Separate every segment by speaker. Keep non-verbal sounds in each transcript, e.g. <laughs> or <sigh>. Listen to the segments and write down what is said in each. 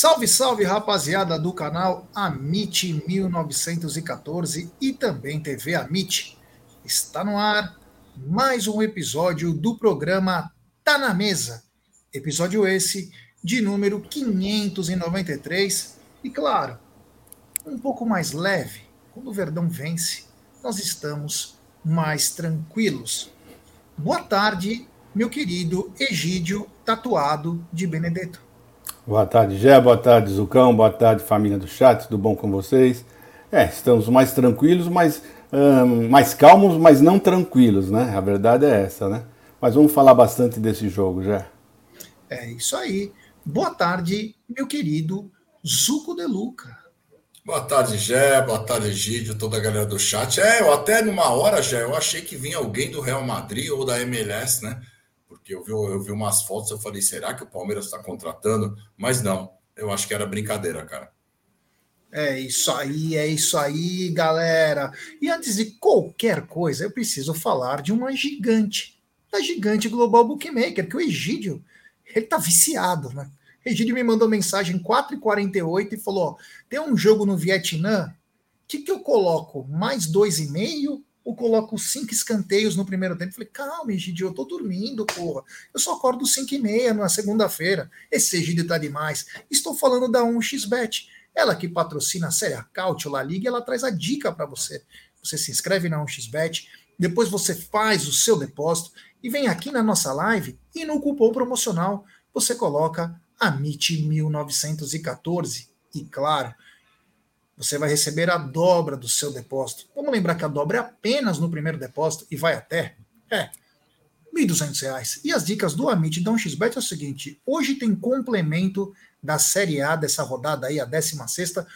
Speaker 1: Salve, salve, rapaziada do canal Amit 1914 e também TV Amit. Está no ar mais um episódio do programa Tá na Mesa. Episódio esse de número 593 e claro, um pouco mais leve. Quando o Verdão vence, nós estamos mais tranquilos. Boa tarde, meu querido Egídio Tatuado de Benedetto.
Speaker 2: Boa tarde, Gé, boa tarde, Zucão, boa tarde, família do chat, tudo bom com vocês? É, estamos mais tranquilos, mais, hum, mais calmos, mas não tranquilos, né? A verdade é essa, né? Mas vamos falar bastante desse jogo, Gé.
Speaker 1: É isso aí. Boa tarde, meu querido Zuco de Luca.
Speaker 3: Boa tarde, Gé, boa tarde, Gídio, toda a galera do chat. É, eu até numa hora, Gé, eu achei que vinha alguém do Real Madrid ou da MLS, né? Porque eu vi, eu vi umas fotos, eu falei, será que o Palmeiras está contratando? Mas não, eu acho que era brincadeira, cara.
Speaker 1: É isso aí, é isso aí, galera. E antes de qualquer coisa, eu preciso falar de uma gigante, da gigante Global Bookmaker, que o Egídio, ele tá viciado, né? O Egídio me mandou mensagem 4h48 e falou: tem um jogo no Vietnã, o que, que eu coloco? Mais 2,5 ou coloco cinco escanteios no primeiro tempo. Falei, calma, Egidio, eu tô dormindo, porra. Eu só acordo cinco e meia na segunda-feira. Esse Egidio tá demais. Estou falando da 1xBet. Ela que patrocina a Série Caute, La Liga, ela traz a dica para você. Você se inscreve na 1xBet, depois você faz o seu depósito e vem aqui na nossa live e no cupom promocional você coloca AMIT1914. E claro, você vai receber a dobra do seu depósito. Vamos lembrar que a dobra é apenas no primeiro depósito e vai até é, R$ 1.200. E as dicas do Amit da 1xBet é o seguinte: hoje tem complemento da Série A dessa rodada aí, a 16,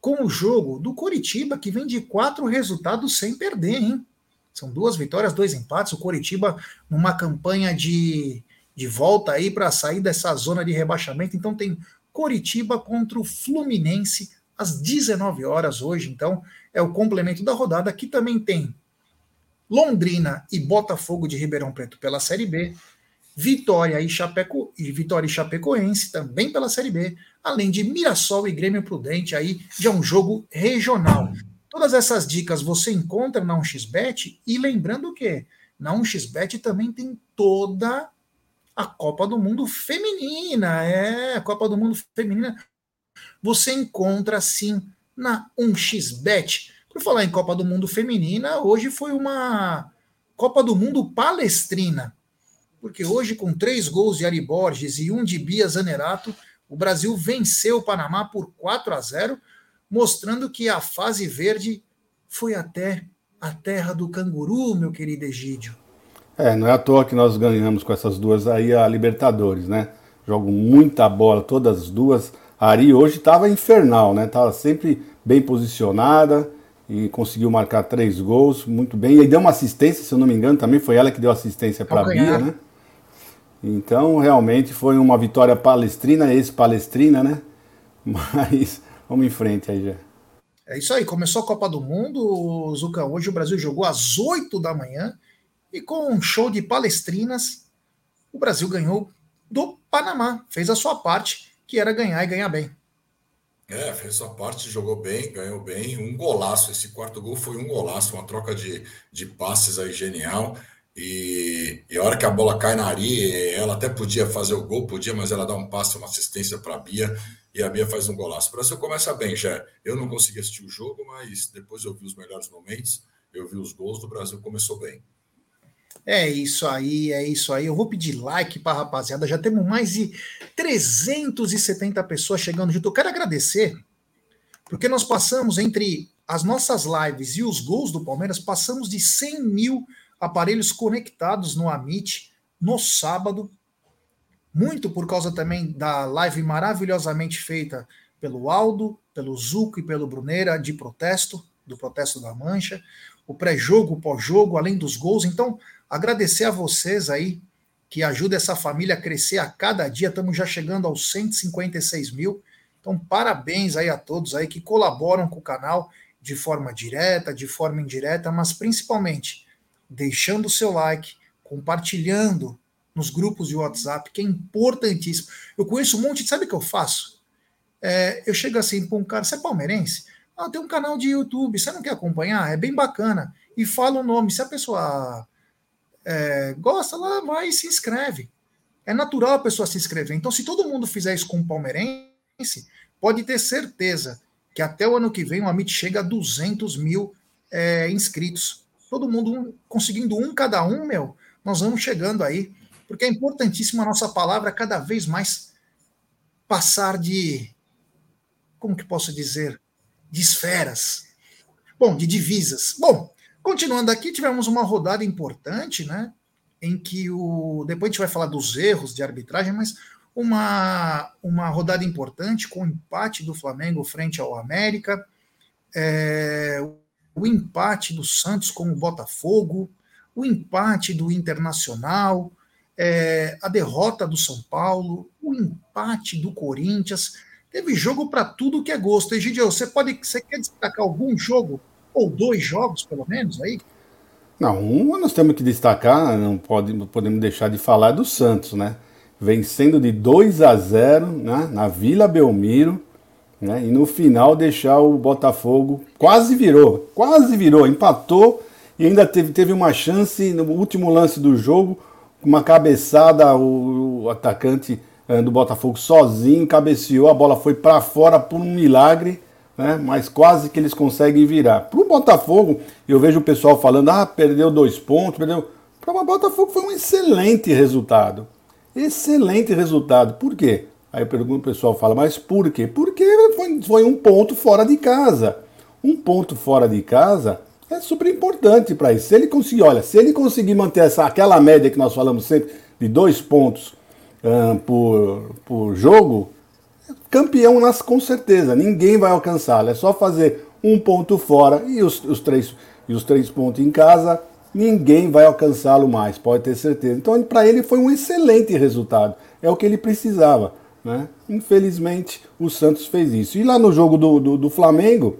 Speaker 1: com o jogo do Coritiba, que vem de quatro resultados sem perder, hein? São duas vitórias, dois empates. O Coritiba numa campanha de, de volta aí para sair dessa zona de rebaixamento. Então tem Coritiba contra o Fluminense às 19 horas hoje, então, é o complemento da rodada, que também tem Londrina e Botafogo de Ribeirão Preto pela Série B, Vitória e, Chapeco, e Vitória e Chapecoense também pela Série B, além de Mirassol e Grêmio Prudente aí de um jogo regional. Todas essas dicas você encontra na 1xBet e lembrando que na 1xBet também tem toda a Copa do Mundo feminina, é, a Copa do Mundo feminina você encontra sim na 1xBet. Por falar em Copa do Mundo Feminina, hoje foi uma Copa do Mundo Palestrina. Porque hoje, com três gols de Ari Borges e um de Bia Zanerato, o Brasil venceu o Panamá por 4 a 0, mostrando que a fase verde foi até a terra do canguru, meu querido Egídio.
Speaker 2: É, não é à toa que nós ganhamos com essas duas aí a Libertadores, né? Jogam muita bola, todas as duas a Ari hoje estava infernal, né? Tava sempre bem posicionada e conseguiu marcar três gols, muito bem. E aí deu uma assistência, se eu não me engano, também foi ela que deu assistência para a Bia, né? Então, realmente foi uma vitória palestrina, ex-palestrina, né? <laughs> Mas vamos em frente aí já.
Speaker 1: É isso aí, começou a Copa do Mundo, Zuca. Hoje o Brasil jogou às 8 da manhã e com um show de palestrinas, o Brasil ganhou do Panamá, fez a sua parte que era ganhar e ganhar bem.
Speaker 3: É, fez sua parte, jogou bem, ganhou bem. Um golaço. Esse quarto gol foi um golaço, uma troca de, de passes aí genial. E, e a hora que a bola cai na areia, ela até podia fazer o gol, podia, mas ela dá um passe, uma assistência para a Bia, e a Bia faz um golaço. O Brasil começa bem, já. Eu não consegui assistir o jogo, mas depois eu vi os melhores momentos, eu vi os gols do Brasil, começou bem.
Speaker 1: É isso aí, é isso aí. Eu vou pedir like para rapaziada. Já temos mais de 370 pessoas chegando junto. Eu quero agradecer, porque nós passamos entre as nossas lives e os gols do Palmeiras, passamos de 100 mil aparelhos conectados no Amit no sábado. Muito por causa também da live maravilhosamente feita pelo Aldo, pelo Zuco e pelo Bruneira de protesto, do protesto da Mancha, o pré-jogo, o pós-jogo, além dos gols. Então, Agradecer a vocês aí que ajudam essa família a crescer a cada dia. Estamos já chegando aos 156 mil. Então, parabéns aí a todos aí que colaboram com o canal de forma direta, de forma indireta, mas principalmente deixando o seu like, compartilhando nos grupos de WhatsApp, que é importantíssimo. Eu conheço um monte, sabe o que eu faço? É, eu chego assim para um cara, você é palmeirense? Ah, tem um canal de YouTube, você não quer acompanhar? É bem bacana. E fala o nome. Se a pessoa é, gosta, lá vai e se inscreve. É natural a pessoa se inscrever. Então, se todo mundo fizer isso com o palmeirense, pode ter certeza que até o ano que vem o Amit chega a 200 mil é, inscritos. Todo mundo um, conseguindo um cada um, meu, nós vamos chegando aí. Porque é importantíssima a nossa palavra cada vez mais passar de. Como que posso dizer? De esferas. Bom, de divisas. Bom, continuando aqui, tivemos uma rodada importante, né? em que o. Depois a gente vai falar dos erros de arbitragem, mas uma, uma rodada importante com o empate do Flamengo frente ao América, é, o empate do Santos com o Botafogo, o empate do Internacional, é, a derrota do São Paulo, o empate do Corinthians. Teve jogo para tudo que é gosto. Egidio, você pode, você quer destacar algum jogo ou dois jogos pelo menos aí?
Speaker 2: Não, um nós temos que destacar, não pode, podemos deixar de falar do Santos, né? Vencendo de 2 a 0 né? na Vila Belmiro, né? E no final deixar o Botafogo quase virou, quase virou, empatou e ainda teve, teve uma chance no último lance do jogo, uma cabeçada, o, o atacante eh, do Botafogo sozinho cabeceou, a bola foi para fora por um milagre né? mas quase que eles conseguem virar. Para o Botafogo, eu vejo o pessoal falando: ah, perdeu dois pontos, perdeu. Para o Botafogo foi um excelente resultado. Excelente resultado. Por quê? Aí eu pergunto, o pessoal fala, mas por quê? Porque foi, foi um ponto fora de casa. Um ponto fora de casa é super importante para isso. Se ele conseguir, olha, se ele conseguir manter essa, aquela média que nós falamos sempre de dois pontos por, por jogo, campeão nas com certeza, ninguém vai alcançá-lo. É só fazer um ponto fora e os, os, três, e os três pontos em casa, ninguém vai alcançá-lo mais, pode ter certeza. Então, para ele foi um excelente resultado, é o que ele precisava. Né? Infelizmente, o Santos fez isso. E lá no jogo do, do, do Flamengo,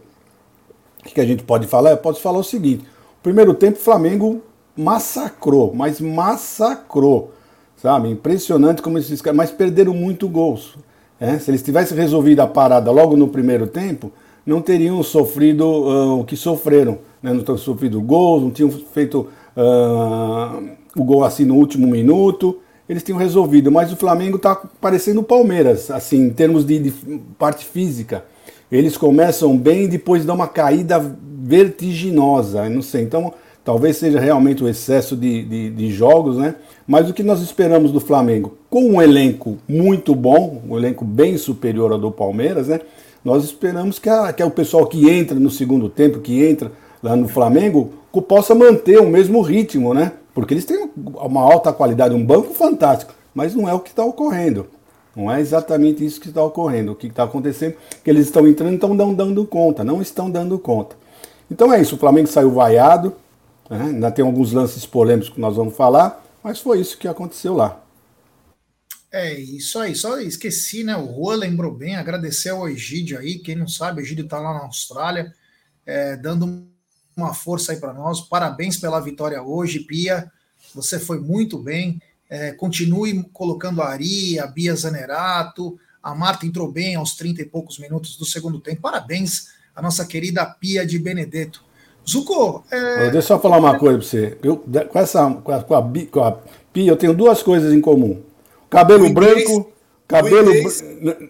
Speaker 2: o que a gente pode falar? Eu posso falar o seguinte: primeiro tempo, o Flamengo massacrou, mas massacrou. Sabe? Impressionante como esses caras. Mas perderam muito gols. É, se eles tivessem resolvido a parada logo no primeiro tempo, não teriam sofrido uh, o que sofreram. Né? Não tinham sofrido gols, não tinham feito uh, o gol assim no último minuto. Eles tinham resolvido, mas o Flamengo está parecendo o Palmeiras, assim, em termos de, de, parte física. Eles começam bem e depois dão uma caída vertiginosa. Não sei, então talvez seja realmente o excesso de, de, de jogos, né? Mas o que nós esperamos do Flamengo? Com um elenco muito bom, um elenco bem superior ao do Palmeiras, né? Nós esperamos que, a, que o pessoal que entra no segundo tempo, que entra lá no Flamengo, possa manter o mesmo ritmo, né? Porque eles têm uma alta qualidade, um banco fantástico, mas não é o que está ocorrendo. Não é exatamente isso que está ocorrendo. O que está acontecendo é que eles estão entrando e estão dando, dando conta, não estão dando conta. Então é isso, o Flamengo saiu vaiado, né? ainda tem alguns lances polêmicos que nós vamos falar, mas foi isso que aconteceu lá.
Speaker 1: É isso aí, só esqueci, né? O Rua lembrou bem, agradecer ao Egídio aí. Quem não sabe, o Egídio está lá na Austrália, é, dando uma força aí para nós. Parabéns pela vitória hoje, Pia. Você foi muito bem. É, continue colocando a Ari, a Bia Zanerato. A Marta entrou bem aos 30 e poucos minutos do segundo tempo. Parabéns a nossa querida Pia de Benedetto. Zuko,
Speaker 2: é... Deixa eu só falar uma coisa para você. Eu, com, essa, com, a, com, a, com a Pia, eu tenho duas coisas em comum. Cabelo branco. Cabelo,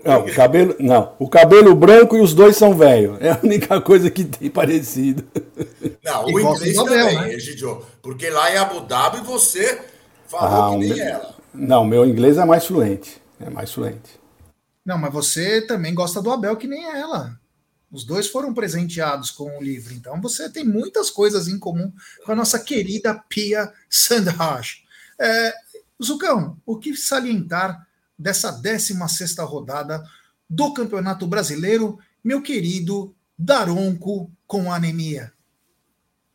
Speaker 2: não, cabelo, não, o cabelo branco e os dois são velhos. É a única coisa que tem parecido.
Speaker 3: Não, o inglês também, né? Egidio, porque lá em Abu Dhabi você falou ah, que nem meu, ela.
Speaker 2: Não, meu inglês é mais fluente. É mais fluente.
Speaker 1: Não, mas você também gosta do Abel que nem ela. Os dois foram presenteados com o livro, então você tem muitas coisas em comum com a nossa querida Pia Sandhage. É, Zucão, o que salientar dessa 16 rodada do Campeonato Brasileiro, meu querido Daronco com anemia?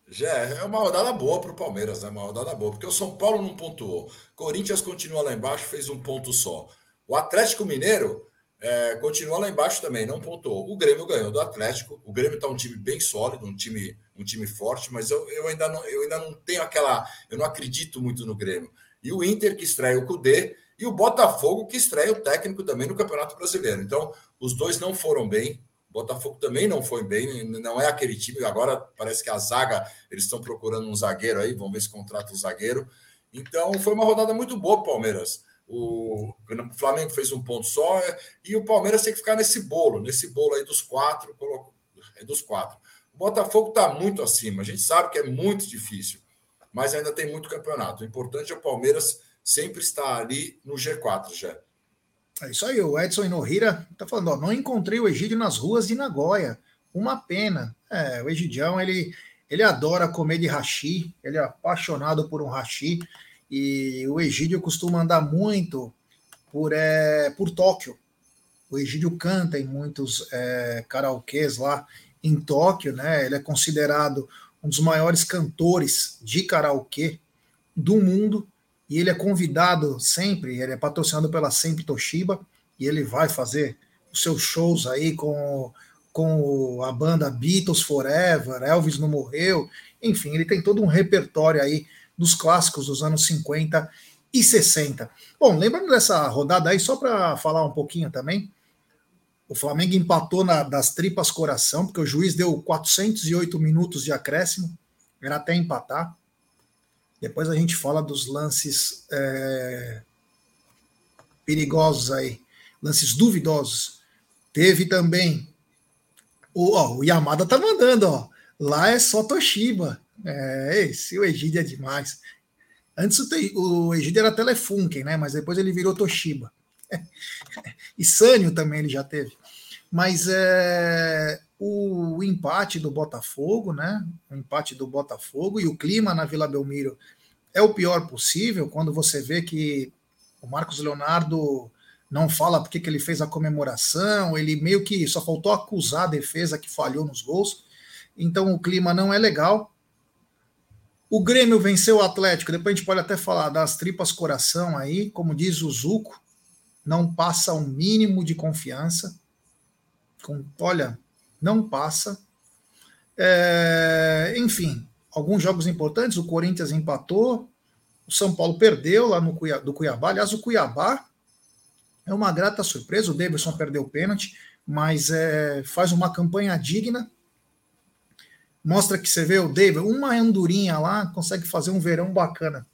Speaker 3: Já é uma rodada boa para o Palmeiras, né? Uma rodada boa, porque o São Paulo não pontuou. Corinthians continua lá embaixo, fez um ponto só. O Atlético Mineiro é, continua lá embaixo também, não pontuou. O Grêmio ganhou do Atlético. O Grêmio está um time bem sólido, um time, um time forte, mas eu, eu, ainda não, eu ainda não tenho aquela. Eu não acredito muito no Grêmio. E o Inter, que estreia o Cudê, e o Botafogo, que estreia o técnico também no Campeonato Brasileiro. Então, Os dois não foram bem. O Botafogo também não foi bem, não é aquele time. Agora parece que a zaga, eles estão procurando um zagueiro aí, vamos ver se contrata um zagueiro. Então foi uma rodada muito boa, Palmeiras. O Flamengo fez um ponto só e o Palmeiras tem que ficar nesse bolo, nesse bolo aí dos quatro, é dos quatro. O Botafogo está muito acima. A gente sabe que é muito difícil, mas ainda tem muito campeonato. O importante é o Palmeiras sempre estar ali no G4 já.
Speaker 1: É isso aí, o Edson Inohira tá falando, ó, não encontrei o Egídio nas ruas de Nagoya. Uma pena. É, o Egidião, ele, ele adora comer de hashi, ele é apaixonado por um hashi, e o Egídio costuma andar muito por, é, por Tóquio. O Egídio canta em muitos é, karaokês lá em Tóquio, né? Ele é considerado um dos maiores cantores de karaokê do mundo e ele é convidado sempre, ele é patrocinado pela Sempre Toshiba, e ele vai fazer os seus shows aí com, com a banda Beatles Forever, Elvis não morreu, enfim, ele tem todo um repertório aí dos clássicos dos anos 50 e 60. Bom, lembrando dessa rodada aí, só para falar um pouquinho também, o Flamengo empatou na, das tripas coração, porque o juiz deu 408 minutos de acréscimo, era até empatar. Depois a gente fala dos lances é, perigosos aí, lances duvidosos. Teve também o, ó, o Yamada tá mandando, ó. Lá é só Toshiba. É, esse o Egídio é demais. Antes o, Egídio era Telefunken, né? Mas depois ele virou Toshiba. <laughs> e Sânio também ele já teve. Mas é, o empate do Botafogo, né? O empate do Botafogo e o clima na Vila Belmiro é o pior possível quando você vê que o Marcos Leonardo não fala porque que ele fez a comemoração, ele meio que só faltou acusar a defesa que falhou nos gols. Então o clima não é legal. O Grêmio venceu o Atlético, depois a gente pode até falar das tripas coração aí, como diz o Zuco, não passa um mínimo de confiança. Com, olha, não passa. É, enfim, alguns jogos importantes, o Corinthians empatou, o São Paulo perdeu lá no Cuiabá, do Cuiabá. Aliás, o Cuiabá é uma grata surpresa, o Davidson perdeu o pênalti, mas é, faz uma campanha digna. Mostra que você vê o David, uma andorinha lá, consegue fazer um verão bacana.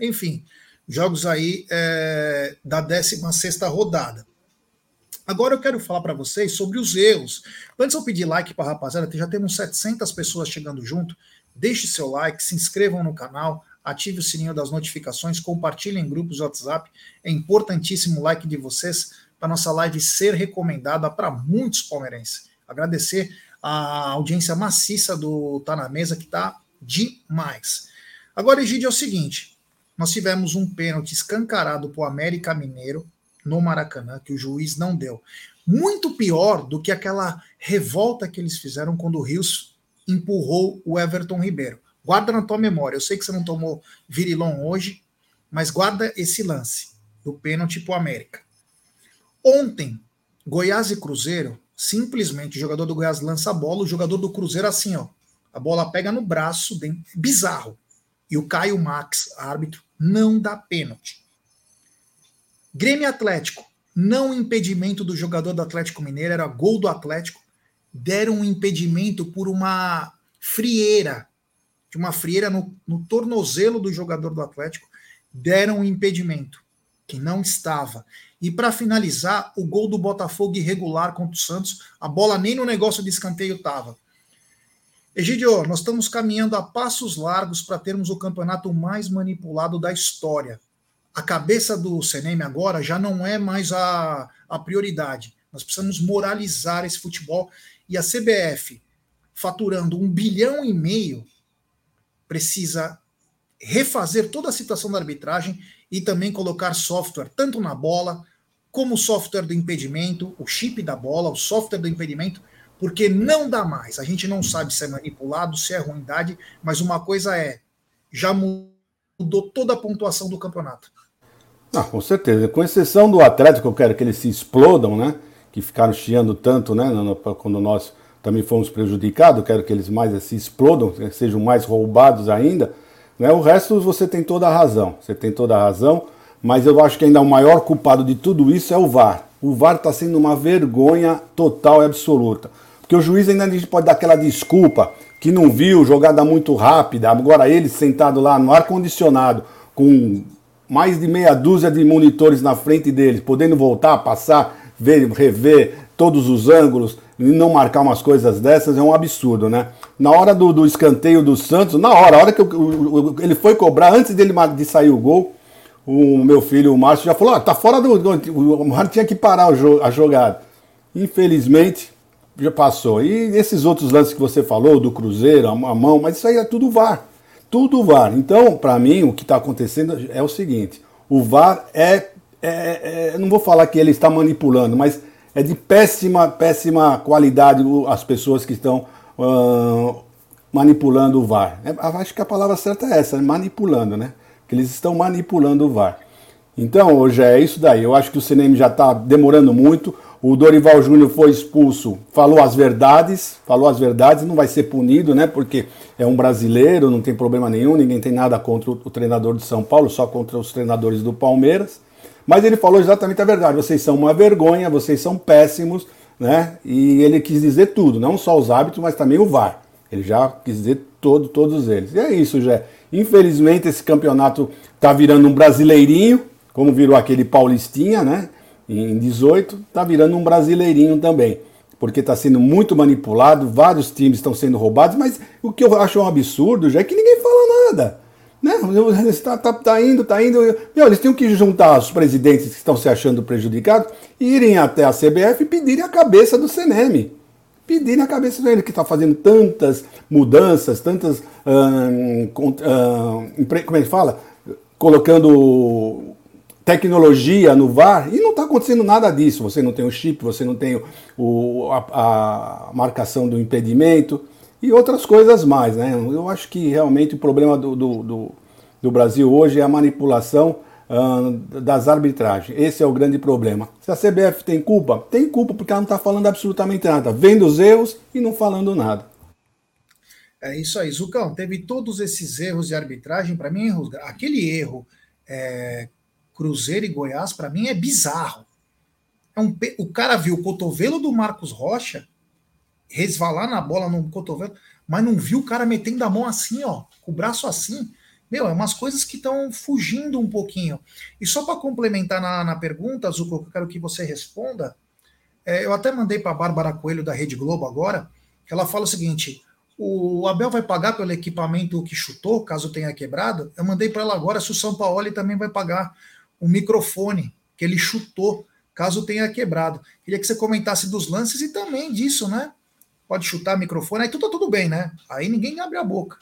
Speaker 1: Enfim, jogos aí é, da 16 rodada. Agora eu quero falar para vocês sobre os erros. Antes eu pedir like para a rapaziada, já temos 700 pessoas chegando junto. Deixe seu like, se inscrevam no canal, ative o sininho das notificações, compartilhem em grupos de WhatsApp. É importantíssimo o like de vocês para nossa live ser recomendada para muitos palmeirenses. Agradecer a audiência maciça do Tá na Mesa, que está demais. Agora, Egídio, é o seguinte: nós tivemos um pênalti escancarado para o América Mineiro no Maracanã, que o juiz não deu. Muito pior do que aquela revolta que eles fizeram quando o Rios empurrou o Everton Ribeiro. Guarda na tua memória. Eu sei que você não tomou virilão hoje, mas guarda esse lance do pênalti para o América. Ontem, Goiás e Cruzeiro, simplesmente o jogador do Goiás lança a bola, o jogador do Cruzeiro assim, ó. A bola pega no braço, bem bizarro. E o Caio Max, árbitro, não dá pênalti. Grêmio Atlético, não impedimento do jogador do Atlético Mineiro, era gol do Atlético. Deram um impedimento por uma frieira, de uma frieira no, no tornozelo do jogador do Atlético. Deram um impedimento que não estava. E para finalizar, o gol do Botafogo irregular contra o Santos, a bola nem no negócio de escanteio estava. Egidio, nós estamos caminhando a passos largos para termos o campeonato mais manipulado da história a cabeça do CNM agora já não é mais a, a prioridade. Nós precisamos moralizar esse futebol. E a CBF, faturando um bilhão e meio, precisa refazer toda a situação da arbitragem e também colocar software, tanto na bola, como o software do impedimento, o chip da bola, o software do impedimento, porque não dá mais. A gente não sabe se é manipulado, se é ruindade, mas uma coisa é, já mudou toda a pontuação do campeonato.
Speaker 2: Ah, com certeza. Com exceção do Atlético, eu quero que eles se explodam, né? Que ficaram chiando tanto, né? Quando nós também fomos prejudicados, eu quero que eles mais se explodam, que sejam mais roubados ainda. Né? O resto você tem toda a razão. Você tem toda a razão. Mas eu acho que ainda o maior culpado de tudo isso é o VAR. O VAR está sendo uma vergonha total e absoluta. Porque o juiz ainda pode dar aquela desculpa que não viu, jogada muito rápida. Agora ele sentado lá no ar-condicionado, com mais de meia dúzia de monitores na frente dele, podendo voltar, passar, ver, rever todos os ângulos e não marcar umas coisas dessas é um absurdo, né? Na hora do, do escanteio do Santos, na hora, a hora que eu, ele foi cobrar, antes dele de sair o gol, o meu filho, o Márcio, já falou: ah, tá fora do. O Márcio tinha que parar o, a jogada. Infelizmente, já passou. E esses outros lances que você falou, do Cruzeiro, a, a mão, mas isso aí é tudo VAR. Tudo VAR. Então, para mim, o que está acontecendo é o seguinte: o VAR é, é, é, Não vou falar que ele está manipulando, mas é de péssima, péssima qualidade as pessoas que estão uh, manipulando o VAR. É, acho que a palavra certa é essa, manipulando, né? Que eles estão manipulando o VAR. Então, hoje é isso daí. Eu acho que o cinema já está demorando muito. O Dorival Júnior foi expulso, falou as verdades, falou as verdades, não vai ser punido, né? Porque é um brasileiro, não tem problema nenhum, ninguém tem nada contra o treinador de São Paulo, só contra os treinadores do Palmeiras. Mas ele falou exatamente a verdade. Vocês são uma vergonha, vocês são péssimos, né? E ele quis dizer tudo, não só os hábitos, mas também o VAR. Ele já quis dizer todo, todos eles. E é isso, Jé. Infelizmente, esse campeonato tá virando um brasileirinho, como virou aquele Paulistinha, né? Em 18, tá virando um brasileirinho também. Porque está sendo muito manipulado, vários times estão sendo roubados, mas o que eu acho um absurdo já é que ninguém fala nada. Né? Está tá, tá indo, está indo. Meu, eles tinham que juntar os presidentes que estão se achando prejudicados, irem até a CBF e pedirem a cabeça do CNM. Pedirem a cabeça dele, que está fazendo tantas mudanças, tantas. Hum, hum, como é que fala? Colocando tecnologia no VAR e não está acontecendo nada disso. Você não tem o chip, você não tem o, a, a marcação do impedimento e outras coisas mais. Né? Eu acho que realmente o problema do, do, do, do Brasil hoje é a manipulação uh, das arbitragens. Esse é o grande problema. Se a CBF tem culpa, tem culpa porque ela não está falando absolutamente nada, vendo os erros e não falando nada.
Speaker 1: É isso aí, Zucão. Teve todos esses erros de arbitragem. Para mim, aquele erro é, Cruzeiro e Goiás, para mim, é bizarro. É um, o cara viu o cotovelo do Marcos Rocha resvalar na bola no cotovelo, mas não viu o cara metendo a mão assim, ó, com o braço assim. Meu, é umas coisas que estão fugindo um pouquinho. E só para complementar na, na pergunta, Zuko, que eu quero que você responda, é, eu até mandei para a Bárbara Coelho da Rede Globo agora, que ela fala o seguinte: o Abel vai pagar pelo equipamento que chutou, caso tenha quebrado. Eu mandei para ela agora se o São Paulo também vai pagar o microfone que ele chutou, caso tenha quebrado. Queria que você comentasse dos lances e também disso, né? Pode chutar microfone, aí tudo, tudo bem, né? Aí ninguém abre a boca.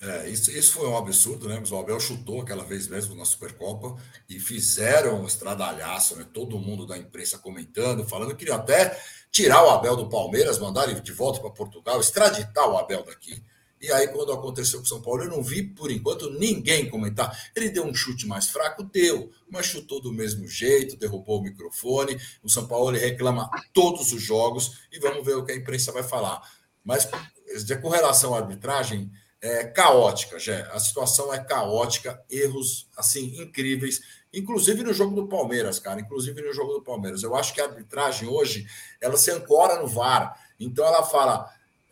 Speaker 3: É, isso, isso foi um absurdo, né? Mas o Abel chutou aquela vez mesmo na Supercopa e fizeram um estradalhaço, né? Todo mundo da imprensa comentando, falando que queriam até tirar o Abel do Palmeiras, mandar ele de volta para Portugal, extraditar o Abel daqui. E aí, quando aconteceu com São Paulo, eu não vi, por enquanto, ninguém comentar. Ele deu um chute mais fraco? Deu, mas chutou do mesmo jeito, derrubou o microfone. O São Paulo reclama todos os jogos e vamos ver o que a imprensa vai falar. Mas, com relação à arbitragem, é caótica, já. A situação é caótica, erros, assim, incríveis. Inclusive no jogo do Palmeiras, cara. Inclusive no jogo do Palmeiras. Eu acho que a arbitragem hoje, ela se ancora no VAR. Então, ela fala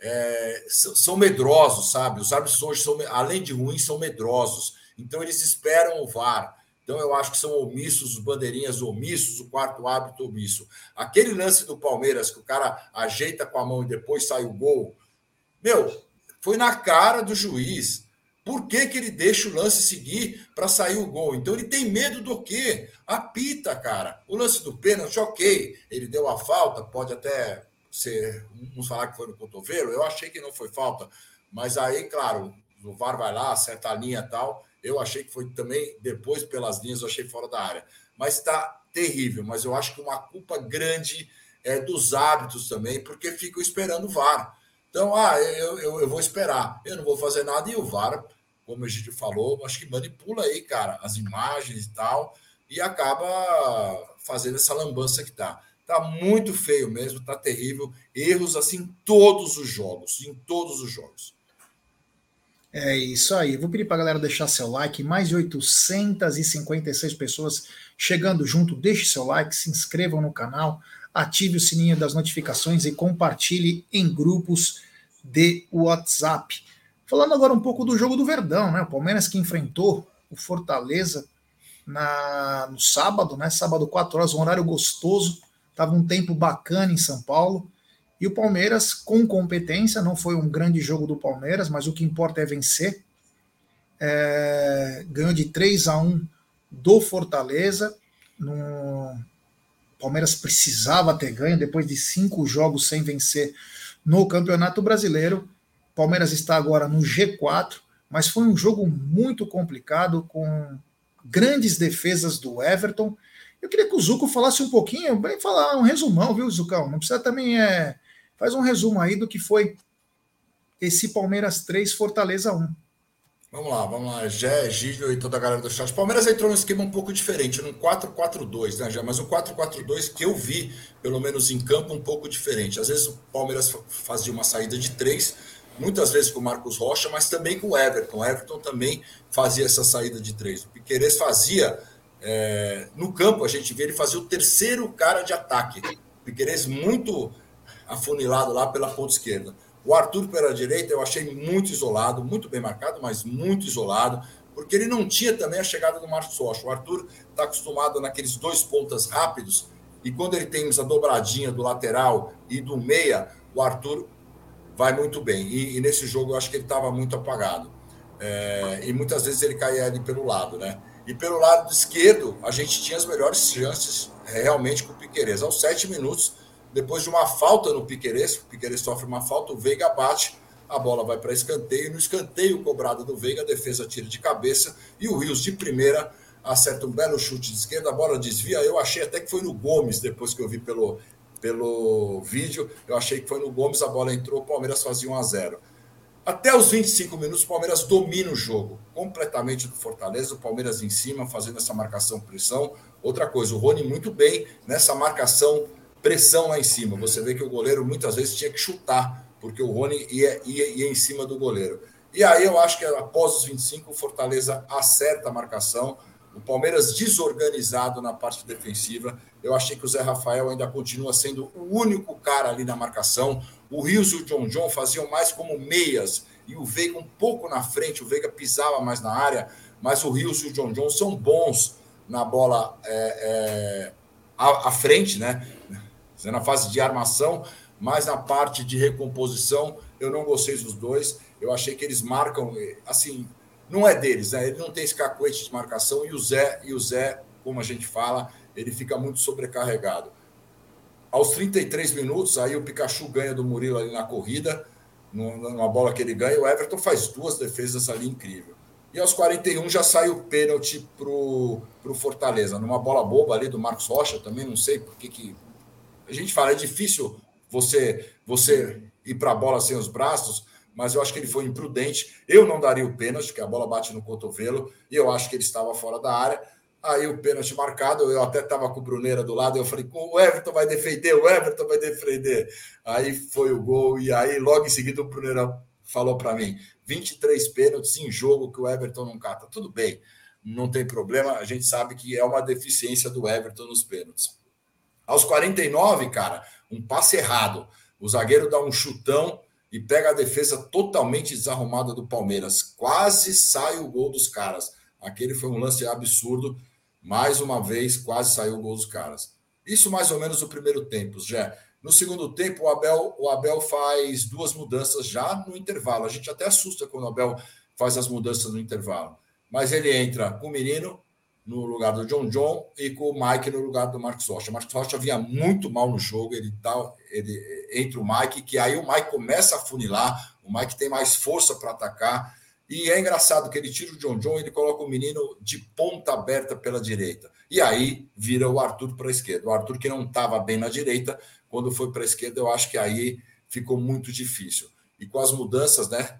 Speaker 3: é, são medrosos, sabe? Os árbitros hoje, são, além de ruins, são medrosos. Então, eles esperam o VAR. Então, eu acho que são omissos, os bandeirinhas omissos, o quarto árbitro omisso. Aquele lance do Palmeiras, que o cara ajeita com a mão e depois sai o gol, meu, foi na cara do juiz. Por que, que ele deixa o lance seguir para sair o gol? Então ele tem medo do quê? Apita, cara. O lance do pênalti, ok. Ele deu a falta, pode até vamos falar que foi no cotovelo, eu achei que não foi falta, mas aí, claro, o VAR vai lá, acerta a linha e tal. Eu achei que foi também, depois pelas linhas, eu achei fora da área. Mas está terrível, mas eu acho que uma culpa grande é dos hábitos também, porque ficam esperando o VAR. Então, ah, eu, eu, eu vou esperar, eu não vou fazer nada, e o VAR, como a gente falou, acho que manipula aí, cara, as imagens e tal, e acaba fazendo essa lambança que tá. Tá muito feio mesmo, tá terrível. Erros assim em todos os jogos, em todos os jogos.
Speaker 1: É isso aí. Vou pedir para galera deixar seu like. Mais de 856 pessoas chegando junto. Deixe seu like, se inscrevam no canal, ative o sininho das notificações e compartilhe em grupos de WhatsApp. Falando agora um pouco do jogo do Verdão, né? O Palmeiras que enfrentou o Fortaleza na, no sábado, né? Sábado, 4 horas, um horário gostoso. Tava um tempo bacana em São Paulo. E o Palmeiras, com competência, não foi um grande jogo do Palmeiras, mas o que importa é vencer. É, ganhou de 3 a 1 do Fortaleza. No, Palmeiras precisava ter ganho depois de cinco jogos sem vencer no Campeonato Brasileiro. Palmeiras está agora no G4, mas foi um jogo muito complicado com grandes defesas do Everton. Eu queria que o Zuco falasse um pouquinho, bem falar um resumão, viu, Zucão? Não precisa também é faz um resumo aí do que foi esse Palmeiras 3 Fortaleza 1.
Speaker 3: Vamos lá, vamos lá. Gé, Gílio e toda a galera do chat. Palmeiras entrou num esquema um pouco diferente, num 4-4-2, né, Gé? Mas o 4-4-2 que eu vi, pelo menos em campo, um pouco diferente. Às vezes o Palmeiras fazia uma saída de três, muitas vezes com o Marcos Rocha, mas também com o Everton. O Everton também fazia essa saída de três. O Piqueires fazia. É, no campo, a gente vê ele fazia o terceiro cara de ataque. O Piqueires muito afunilado lá pela ponta esquerda. O Arthur pela direita eu achei muito isolado, muito bem marcado, mas muito isolado, porque ele não tinha também a chegada do Marcos Rocha. O Arthur está acostumado naqueles dois pontas rápidos, e quando ele tem a dobradinha do lateral e do meia, o Arthur vai muito bem. E, e nesse jogo eu acho que ele estava muito apagado. É, e muitas vezes ele caía ali pelo lado, né? E pelo lado esquerdo, a gente tinha as melhores chances é, realmente com o Piqueires. Aos sete minutos, depois de uma falta no Piqueires, o Piqueires sofre uma falta, o Veiga bate, a bola vai para escanteio. No escanteio cobrado do Veiga, a defesa tira de cabeça e o Rios de primeira acerta um belo chute de esquerda, a bola desvia. Eu achei até que foi no Gomes, depois que eu vi pelo, pelo vídeo, eu achei que foi no Gomes, a bola entrou, o Palmeiras fazia 1 a 0. Até os 25 minutos, o Palmeiras domina o jogo completamente do Fortaleza, o Palmeiras em cima, fazendo essa marcação pressão. Outra coisa, o Rony muito bem nessa marcação pressão lá em cima. Você vê que o goleiro muitas vezes tinha que chutar, porque o Rony ia, ia, ia em cima do goleiro. E aí eu acho que após os 25, o Fortaleza acerta a marcação. O Palmeiras desorganizado na parte defensiva. Eu achei que o Zé Rafael ainda continua sendo o único cara ali na marcação. O Rios e o John John faziam mais como meias e o Veiga um pouco na frente. O Veiga pisava mais na área, mas o Rios e o John John são bons na bola é, é, à, à frente, né? na fase de armação, mas na parte de recomposição eu não gostei dos dois. Eu achei que eles marcam, assim, não é deles, né? Ele não tem esse cacuete de marcação e o Zé, e o Zé, como a gente fala, ele fica muito sobrecarregado. Aos 33 minutos, aí o Pikachu ganha do Murilo ali na corrida, numa bola que ele ganha, o Everton faz duas defesas ali incrível. E aos 41 já sai o pênalti pro, pro Fortaleza, numa bola boba ali do Marcos Rocha, também não sei por que, que a gente fala, é difícil você você ir para a bola sem os braços, mas eu acho que ele foi imprudente. Eu não daria o pênalti, porque a bola bate no cotovelo, e eu acho que ele estava fora da área. Aí o pênalti marcado, eu até estava com o Bruneira do lado, eu falei, o Everton vai defender, o Everton vai defender. Aí foi o gol, e aí logo em seguida o Bruneira falou para mim, 23 pênaltis em jogo que o Everton não cata. Tudo bem, não tem problema, a gente sabe que é uma deficiência do Everton nos pênaltis. Aos 49, cara, um passe errado. O zagueiro dá um chutão e pega a defesa totalmente desarrumada do Palmeiras. Quase sai o gol dos caras. Aquele foi um lance absurdo. Mais uma vez, quase saiu o gol dos caras. Isso mais ou menos no primeiro tempo, já. No segundo tempo, o Abel, o Abel faz duas mudanças já no intervalo. A gente até assusta quando o Abel faz as mudanças no intervalo. Mas ele entra com o menino no lugar do John John e com o Mike no lugar do Marcos Rocha. O Marcos Rocha vinha muito mal no jogo, ele tá, ele entra o Mike, que aí o Mike começa a funilar, o Mike tem mais força para atacar. E é engraçado que ele tira o John John e ele coloca o menino de ponta aberta pela direita. E aí vira o Arthur para a esquerda. O Arthur que não estava bem na direita, quando foi para a esquerda, eu acho que aí ficou muito difícil. E com as mudanças, né?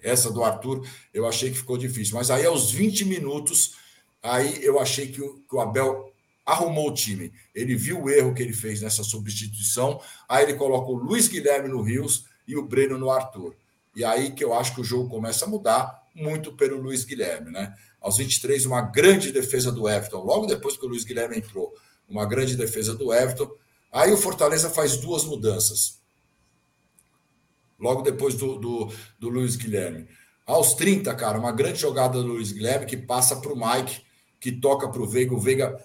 Speaker 3: Essa do Arthur, eu achei que ficou difícil. Mas aí, aos 20 minutos, Aí eu achei que o, que o Abel arrumou o time. Ele viu o erro que ele fez nessa substituição. Aí ele coloca o Luiz Guilherme no Rios e o Breno no Arthur. E aí que eu acho que o jogo começa a mudar muito pelo Luiz Guilherme, né? Aos 23, uma grande defesa do Everton, logo depois que o Luiz Guilherme entrou, uma grande defesa do Everton. Aí o Fortaleza faz duas mudanças. Logo depois do, do, do Luiz Guilherme. Aos 30, cara, uma grande jogada do Luiz Guilherme que passa para o Mike, que toca para o Veiga. O Veiga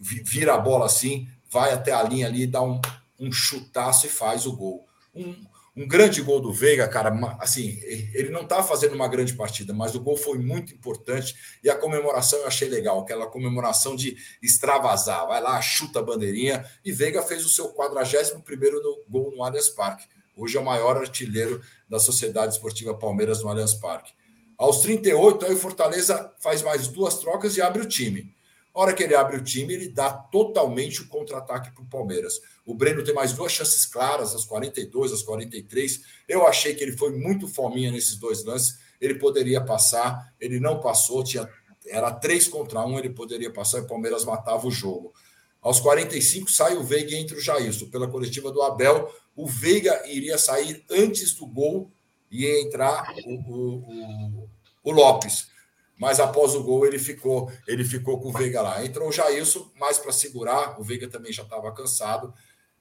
Speaker 3: vira a bola assim, vai até a linha ali, dá um, um chutaço e faz o gol. Um, um grande gol do Veiga, cara, assim, ele não estava fazendo uma grande partida, mas o gol foi muito importante e a comemoração eu achei legal, aquela comemoração de extravasar, vai lá, chuta a bandeirinha e Veiga fez o seu 41 primeiro gol no Allianz Parque. Hoje é o maior artilheiro da Sociedade Esportiva Palmeiras no Allianz Parque. Aos 38, aí o Fortaleza faz mais duas trocas e abre o time. Hora que ele abre o time, ele dá totalmente o contra-ataque para o Palmeiras. O Breno tem mais duas chances claras, às 42, às 43. Eu achei que ele foi muito fominha nesses dois lances. Ele poderia passar, ele não passou, tinha, era três contra um, ele poderia passar e o Palmeiras matava o jogo. Aos 45 sai o Veiga entre o Jailson. Pela coletiva do Abel, o Veiga iria sair antes do gol e entrar o, o, o, o Lopes mas após o gol ele ficou ele ficou com o Veiga lá. Entrou o Jailson mais para segurar, o Veiga também já estava cansado.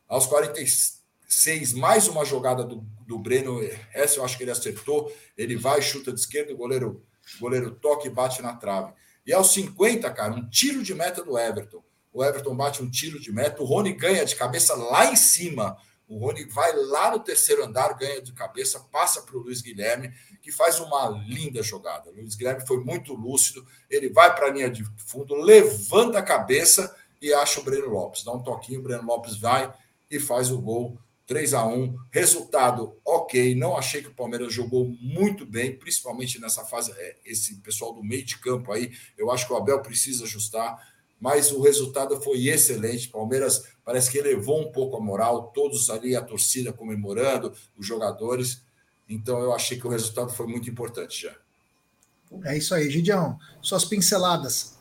Speaker 3: Aos 46, mais uma jogada do, do Breno. Essa eu acho que ele acertou. Ele vai, chuta de esquerda, o goleiro, o goleiro toca e bate na trave. E aos 50, cara, um tiro de meta do Everton. O Everton bate um tiro de meta, o Rony ganha de cabeça lá em cima. O Rony vai lá no terceiro andar, ganha de cabeça, passa para o Luiz Guilherme, que faz uma linda jogada. O Luiz Guilherme foi muito lúcido, ele vai para a linha de fundo, levanta a cabeça e acha o Breno Lopes. Dá um toquinho, o Breno Lopes vai, e faz o gol 3 a 1 Resultado ok. Não achei que o Palmeiras jogou muito bem, principalmente nessa fase. É, esse pessoal do meio de campo aí, eu acho que o Abel precisa ajustar, mas o resultado foi excelente. Palmeiras parece que elevou um pouco a moral, todos ali, a torcida comemorando, os jogadores. Então eu achei que o resultado foi muito importante já.
Speaker 1: É isso aí, Gidião. Suas pinceladas.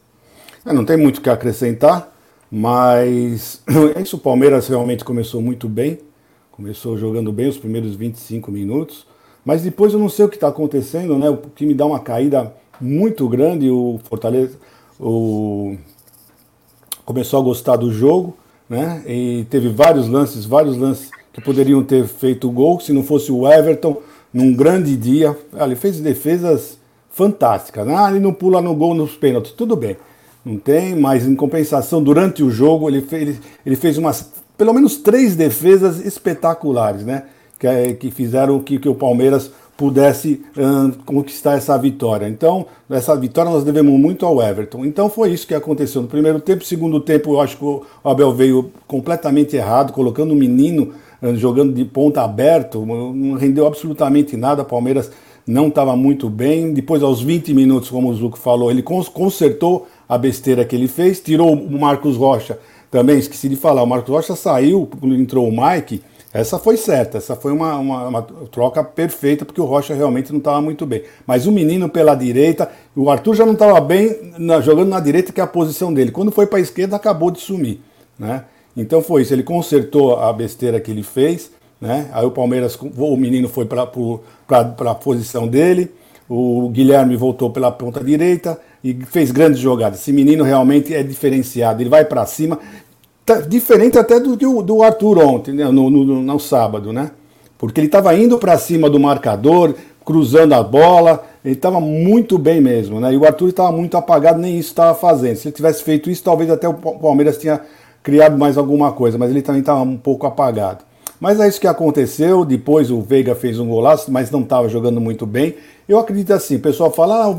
Speaker 2: É, não tem muito o que acrescentar. Mas <clears throat> é isso, o Palmeiras realmente começou muito bem, começou jogando bem os primeiros 25 minutos, mas depois eu não sei o que está acontecendo, né? O que me dá uma caída muito grande, o Fortaleza o... começou a gostar do jogo, né? E teve vários lances, vários lances que poderiam ter feito gol, se não fosse o Everton, num grande dia. Ele fez defesas fantásticas. Né? Ah, ele não pula no gol nos pênaltis, tudo bem não tem, mas em compensação, durante o jogo, ele, fez, ele fez umas, pelo menos três defesas espetaculares, né? Que, é, que fizeram que, que o Palmeiras pudesse conquistar essa vitória. Então, essa vitória nós devemos muito ao Everton. Então foi isso que aconteceu no primeiro tempo. Segundo tempo, eu acho que o Abel veio completamente errado, colocando o menino jogando de ponta aberto, não rendeu absolutamente nada. Palmeiras não estava muito bem. Depois, aos 20 minutos, como o Zuco falou, ele consertou a besteira que ele fez, tirou o Marcos Rocha, também esqueci de falar, o Marcos Rocha saiu, entrou o Mike, essa foi certa, essa foi uma, uma, uma troca perfeita, porque o Rocha realmente não estava muito bem. Mas o menino pela direita, o Arthur já não estava bem na, jogando na direita, que é a posição dele. Quando foi para a esquerda, acabou de sumir. Né? Então foi isso, ele consertou a besteira que ele fez, né? aí o Palmeiras, o menino foi para a posição dele, o Guilherme voltou pela ponta direita, e fez grandes jogadas. Esse menino realmente é diferenciado, ele vai para cima, tá diferente até do, do, Arthur ontem, né? no, no, no, sábado, né? Porque ele estava indo para cima do marcador, cruzando a bola, ele estava muito bem mesmo, né? E o Arthur estava muito apagado, nem isso estava fazendo. Se ele tivesse feito isso, talvez até o Palmeiras tinha criado mais alguma coisa, mas ele também estava um pouco apagado. Mas é isso que aconteceu. Depois o Veiga fez um golaço, mas não estava jogando muito bem. Eu acredito assim: o pessoal fala, ah, o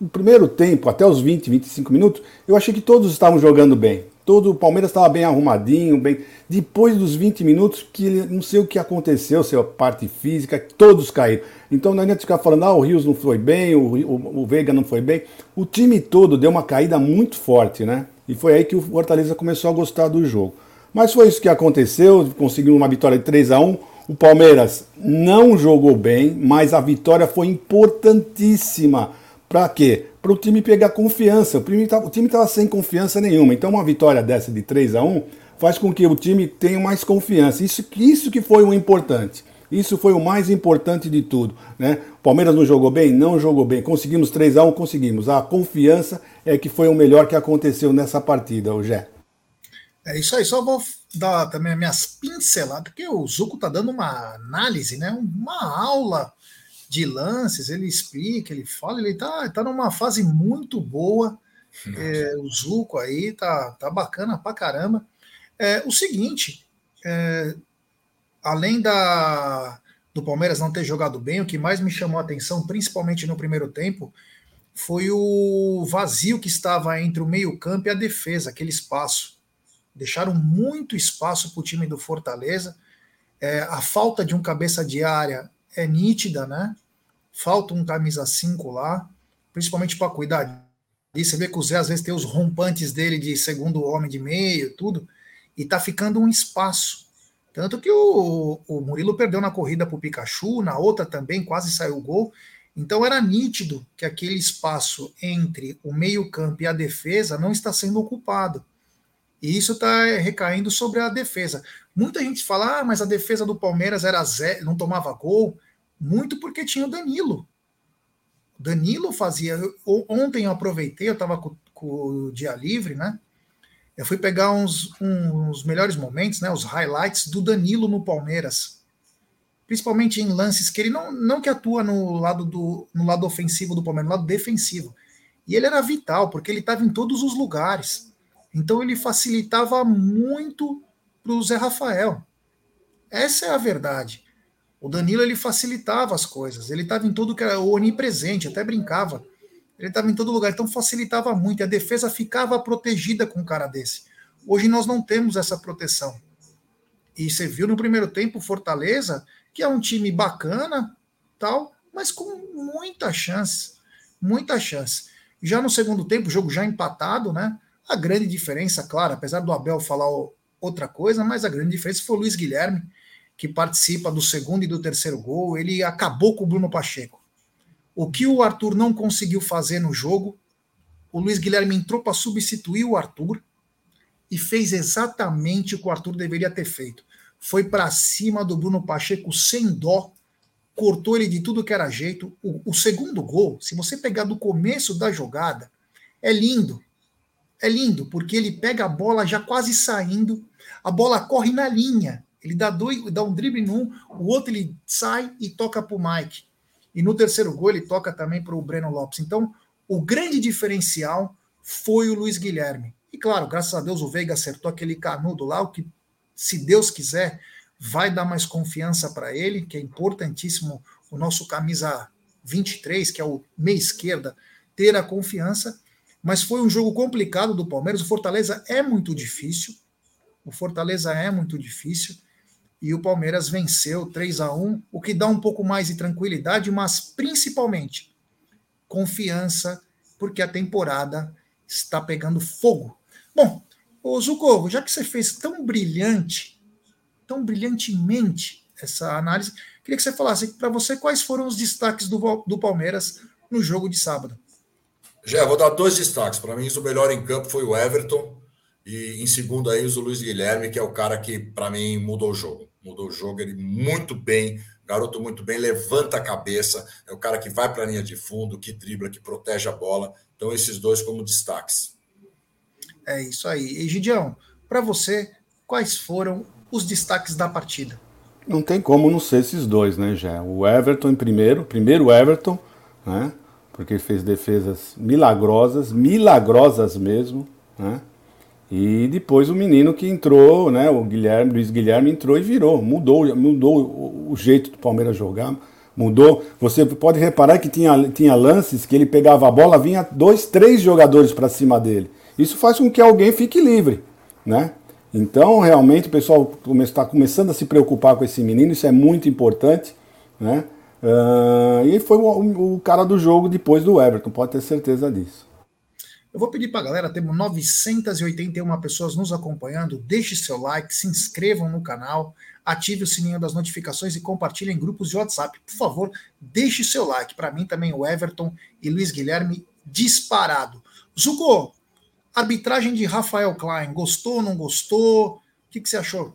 Speaker 2: no primeiro tempo, até os 20, 25 minutos, eu achei que todos estavam jogando bem. Todo o Palmeiras estava bem arrumadinho, bem. Depois dos 20 minutos, que ele, não sei o que aconteceu, se a parte física, todos caíram. Então não adianta ficar falando, ah, o Rios não foi bem, o, o, o Veiga não foi bem. O time todo deu uma caída muito forte, né? E foi aí que o Fortaleza começou a gostar do jogo. Mas foi isso que aconteceu, conseguiu uma vitória de 3 a 1 O Palmeiras não jogou bem, mas a vitória foi importantíssima para quê? Para o time pegar confiança. O time estava sem confiança nenhuma. Então, uma vitória dessa de 3 a 1 faz com que o time tenha mais confiança. Isso, isso que foi o importante. Isso foi o mais importante de tudo. Né? O Palmeiras não jogou bem? Não jogou bem. Conseguimos 3 a 1 Conseguimos. A confiança é que foi o melhor que aconteceu nessa partida, Jé.
Speaker 1: É isso aí, só vou dar também minhas pinceladas, porque o Zuco tá dando uma análise, né? Uma aula de lances, ele explica, ele fala, ele tá, tá numa fase muito boa. É, o Zuco aí tá, tá bacana pra caramba. É, o seguinte, é, além da, do Palmeiras não ter jogado bem, o que mais me chamou a atenção, principalmente no primeiro tempo, foi o vazio que estava entre o meio-campo e a defesa, aquele espaço. Deixaram muito espaço para o time do Fortaleza. É, a falta de um cabeça de área é nítida, né? Falta um camisa 5 lá, principalmente para cuidar disso. Você vê que o Zé às vezes tem os rompantes dele de segundo homem de meio, tudo, e tá ficando um espaço. Tanto que o, o Murilo perdeu na corrida para o Pikachu, na outra também quase saiu o gol. Então era nítido que aquele espaço entre o meio-campo e a defesa não está sendo ocupado. E isso está recaindo sobre a defesa. Muita gente fala, ah, mas a defesa do Palmeiras era zero, não tomava gol, muito porque tinha o Danilo. Danilo fazia. Ontem eu aproveitei, eu estava com, com, o dia livre, né? Eu fui pegar uns, uns melhores momentos, né? Os highlights do Danilo no Palmeiras principalmente em lances que ele não, não que atua no lado do no lado ofensivo do Palmeiras, no lado defensivo. E ele era vital, porque ele estava em todos os lugares. Então ele facilitava muito para o Zé Rafael. Essa é a verdade. O Danilo ele facilitava as coisas. Ele estava em todo que era onipresente, até brincava. Ele estava em todo lugar, então facilitava muito. A defesa ficava protegida com um cara desse. Hoje nós não temos essa proteção. E você viu no primeiro tempo Fortaleza que é um time bacana, tal, mas com muita chance, muita chance. Já no segundo tempo, o jogo já empatado, né? A grande diferença, claro, apesar do Abel falar outra coisa, mas a grande diferença foi o Luiz Guilherme, que participa do segundo e do terceiro gol. Ele acabou com o Bruno Pacheco. O que o Arthur não conseguiu fazer no jogo, o Luiz Guilherme entrou para substituir o Arthur e fez exatamente o que o Arthur deveria ter feito foi para cima do Bruno Pacheco sem dó, cortou ele de tudo que era jeito. O, o, segundo gol, se você pegar do começo da jogada, é lindo. É lindo, porque ele pega a bola já quase saindo, a bola corre na linha. Ele dá, dois, dá um drible num, o outro ele sai e toca para o Mike. E no terceiro gol ele toca também para o Breno Lopes. Então, o grande diferencial foi o Luiz Guilherme. E claro, graças a Deus o Veiga acertou aquele canudo lá, o que se Deus quiser, vai dar mais confiança para ele, que é importantíssimo o nosso camisa 23, que é o meia esquerda, ter a confiança. Mas foi um jogo complicado do Palmeiras. O Fortaleza é muito difícil. O Fortaleza é muito difícil. E o Palmeiras venceu 3 a 1 o que dá um pouco mais de tranquilidade, mas principalmente confiança, porque a temporada está pegando fogo. Bom, Ô, Zucco, já que você fez tão brilhante, tão brilhantemente essa análise, queria que você falasse para você quais foram os destaques do, do Palmeiras no jogo de sábado.
Speaker 3: Já, vou dar dois destaques. Para mim, o melhor em campo foi o Everton. E em segundo aí, o Luiz Guilherme, que é o cara que, para mim, mudou o jogo. Mudou o jogo, ele muito bem, garoto muito bem, levanta a cabeça, é o cara que vai para a linha de fundo, que dribla, que protege a bola. Então, esses dois como destaques.
Speaker 1: É isso aí. E Gidião, para você, quais foram os destaques da partida?
Speaker 2: Não tem como não ser esses dois, né, já. O Everton em primeiro, primeiro Everton, né? Porque fez defesas milagrosas, milagrosas mesmo, né? E depois o menino que entrou, né? O Guilherme, Luiz Guilherme entrou e virou, mudou, mudou o jeito do Palmeiras jogar, mudou. Você pode reparar que tinha, tinha lances que ele pegava a bola, vinha dois, três jogadores para cima dele. Isso faz com que alguém fique livre, né? Então, realmente, o pessoal está começando a se preocupar com esse menino, isso é muito importante, né? Uh, e foi o, o, cara do jogo depois do Everton, pode ter certeza disso.
Speaker 1: Eu vou pedir para a galera, temos 981 pessoas nos acompanhando, deixe seu like, se inscrevam no canal, ative o sininho das notificações e compartilhem em grupos de WhatsApp. Por favor, deixe seu like. Para mim também o Everton e Luiz Guilherme disparado. Zuko, Arbitragem de Rafael Klein, gostou, não gostou? O que, que você achou?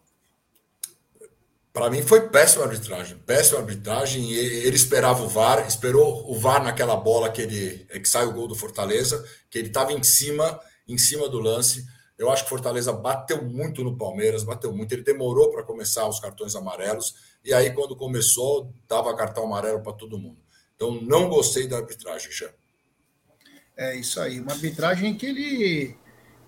Speaker 3: Para mim foi péssima arbitragem, péssima arbitragem. ele esperava o VAR, esperou o VAR naquela bola que ele que sai o gol do Fortaleza, que ele estava em cima, em cima do lance. Eu acho que Fortaleza bateu muito no Palmeiras, bateu muito. Ele demorou para começar os cartões amarelos e aí quando começou dava cartão amarelo para todo mundo. Então não gostei da arbitragem, já.
Speaker 1: É isso aí, uma arbitragem que ele